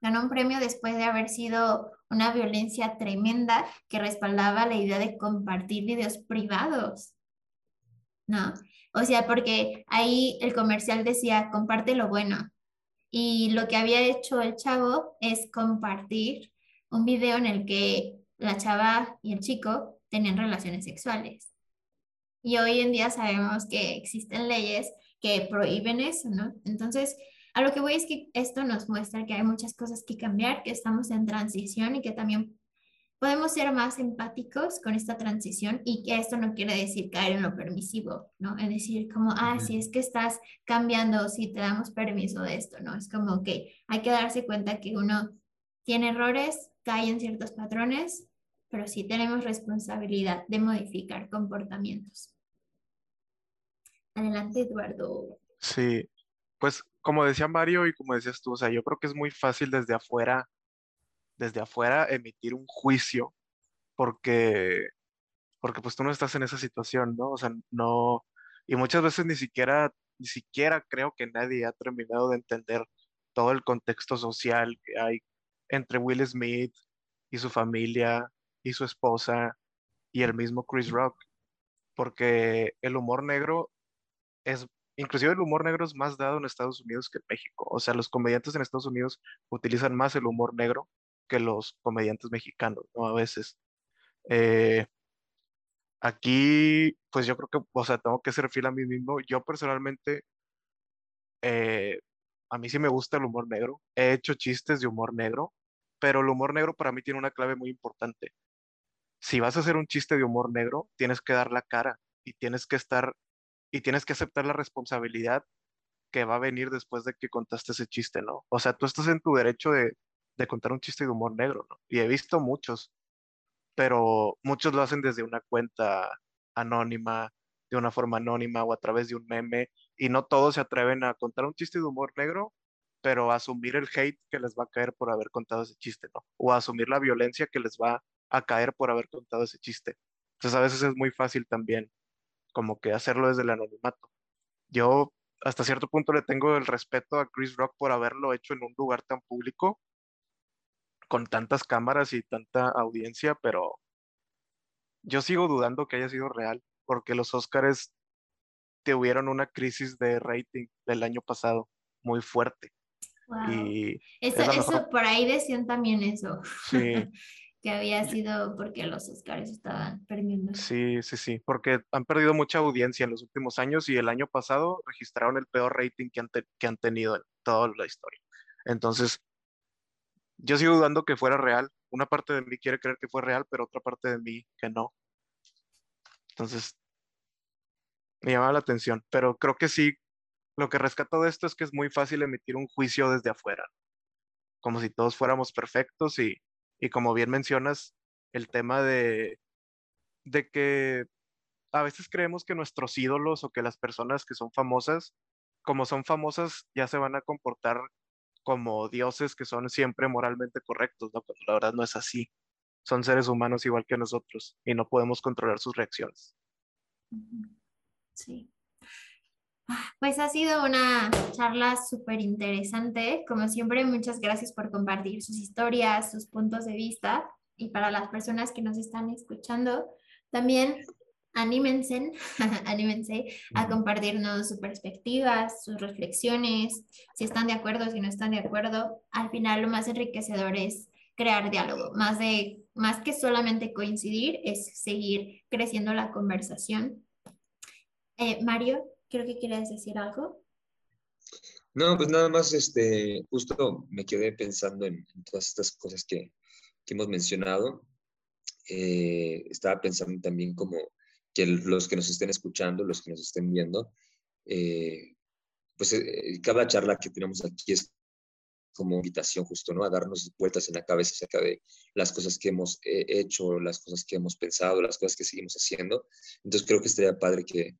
Ganó un premio después de haber sido una violencia tremenda que respaldaba la idea de compartir videos privados. ¿No? O sea, porque ahí el comercial decía, comparte lo bueno. Y lo que había hecho el chavo es compartir un video en el que la chava y el chico tenían relaciones sexuales. Y hoy en día sabemos que existen leyes que prohíben eso, ¿no? Entonces, a lo que voy es que esto nos muestra que hay muchas cosas que cambiar, que estamos en transición y que también podemos ser más empáticos con esta transición y que esto no quiere decir caer en lo permisivo, ¿no? Es decir, como, ah, si es que estás cambiando, si te damos permiso de esto, ¿no? Es como que hay que darse cuenta que uno tiene errores, cae en ciertos patrones, pero sí tenemos responsabilidad de modificar comportamientos. Adelante, Eduardo. Sí, pues como decía Mario y como decías tú, o sea, yo creo que es muy fácil desde afuera, desde afuera emitir un juicio, porque, porque pues tú no estás en esa situación, ¿no? O sea, no, y muchas veces ni siquiera, ni siquiera creo que nadie ha terminado de entender todo el contexto social que hay entre Will Smith y su familia y su esposa y el mismo Chris Rock, porque el humor negro es, inclusive el humor negro es más dado en Estados Unidos que en México, o sea, los comediantes en Estados Unidos utilizan más el humor negro que los comediantes mexicanos, ¿no? A veces. Eh, aquí, pues yo creo que, o sea, tengo que ser fiel a mí mismo. Yo personalmente, eh, a mí sí me gusta el humor negro. He hecho chistes de humor negro, pero el humor negro para mí tiene una clave muy importante. Si vas a hacer un chiste de humor negro, tienes que dar la cara y tienes que estar y tienes que aceptar la responsabilidad que va a venir después de que contaste ese chiste, ¿no? O sea, tú estás en tu derecho de, de contar un chiste de humor negro, ¿no? Y he visto muchos, pero muchos lo hacen desde una cuenta anónima, de una forma anónima o a través de un meme, y no todos se atreven a contar un chiste de humor negro pero asumir el hate que les va a caer por haber contado ese chiste, ¿no? O asumir la violencia que les va a caer por haber contado ese chiste. Entonces a veces es muy fácil también como que hacerlo desde el anonimato. Yo hasta cierto punto le tengo el respeto a Chris Rock por haberlo hecho en un lugar tan público, con tantas cámaras y tanta audiencia, pero yo sigo dudando que haya sido real, porque los Oscars tuvieron una crisis de rating del año pasado muy fuerte. Y eso, por ahí decían también eso. que había sido porque los Oscars estaban perdiendo. Sí, sí, sí, porque han perdido mucha audiencia en los últimos años y el año pasado registraron el peor rating que han, que han tenido en toda la historia. Entonces, yo sigo dudando que fuera real. Una parte de mí quiere creer que fue real, pero otra parte de mí que no. Entonces, me llama la atención, pero creo que sí, lo que rescato de esto es que es muy fácil emitir un juicio desde afuera, como si todos fuéramos perfectos y, y como bien mencionas, el tema de, de que a veces creemos que nuestros ídolos o que las personas que son famosas, como son famosas, ya se van a comportar como dioses que son siempre moralmente correctos, ¿no? Pero la verdad no es así. Son seres humanos igual que nosotros y no podemos controlar sus reacciones. Sí. Pues ha sido una charla súper interesante. Como siempre, muchas gracias por compartir sus historias, sus puntos de vista. Y para las personas que nos están escuchando, también anímense, anímense a compartirnos sus perspectivas, sus reflexiones, si están de acuerdo, si no están de acuerdo. Al final lo más enriquecedor es crear diálogo, más de más que solamente coincidir, es seguir creciendo la conversación. Eh, Mario, creo que quieres decir algo. No, pues nada más, este, justo me quedé pensando en, todas estas cosas que, que hemos mencionado. Eh, estaba pensando también como que los que nos estén escuchando, los que nos estén viendo, eh, pues eh, cada charla que tenemos aquí es como invitación justo, ¿no? A darnos vueltas en la cabeza acerca de las cosas que hemos eh, hecho, las cosas que hemos pensado, las cosas que seguimos haciendo. Entonces creo que estaría padre que,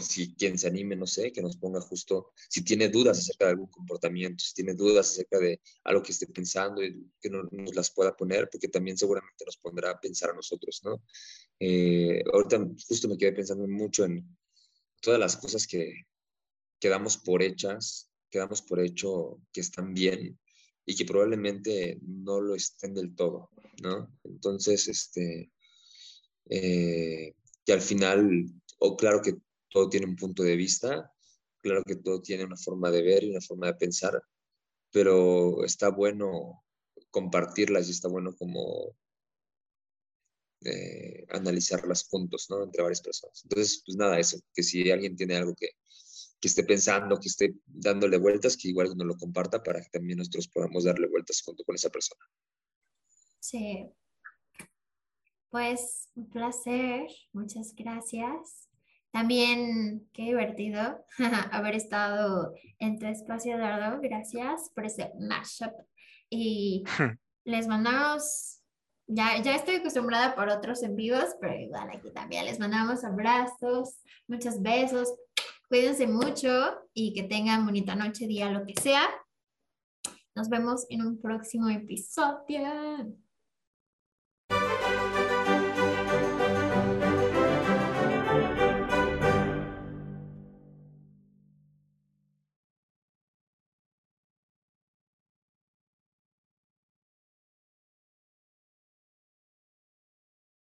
si quien se anime, no sé, que nos ponga justo, si tiene dudas acerca de algún comportamiento, si tiene dudas acerca de algo que esté pensando, y que no, nos las pueda poner, porque también seguramente nos pondrá a pensar a nosotros, ¿no? Eh, ahorita justo me quedé pensando mucho en todas las cosas que, quedamos por hechas, quedamos por hecho que están bien y que probablemente no lo estén del todo, ¿no? Entonces, este, eh, que al final, o claro que todo tiene un punto de vista, claro que todo tiene una forma de ver y una forma de pensar, pero está bueno compartirlas y está bueno como eh, analizarlas juntos, ¿no? Entre varias personas. Entonces, pues nada, eso, que si alguien tiene algo que, que esté pensando, que esté dándole vueltas, que igual nos lo comparta para que también nosotros podamos darle vueltas junto con esa persona. Sí. Pues un placer, muchas gracias. También qué divertido haber estado en tu espacio, Eduardo. Gracias por ese mashup. Y les mandamos, ya, ya estoy acostumbrada por otros en vivos, pero igual aquí también les mandamos abrazos, muchos besos. Cuídense mucho y que tengan bonita noche, día, lo que sea. Nos vemos en un próximo episodio.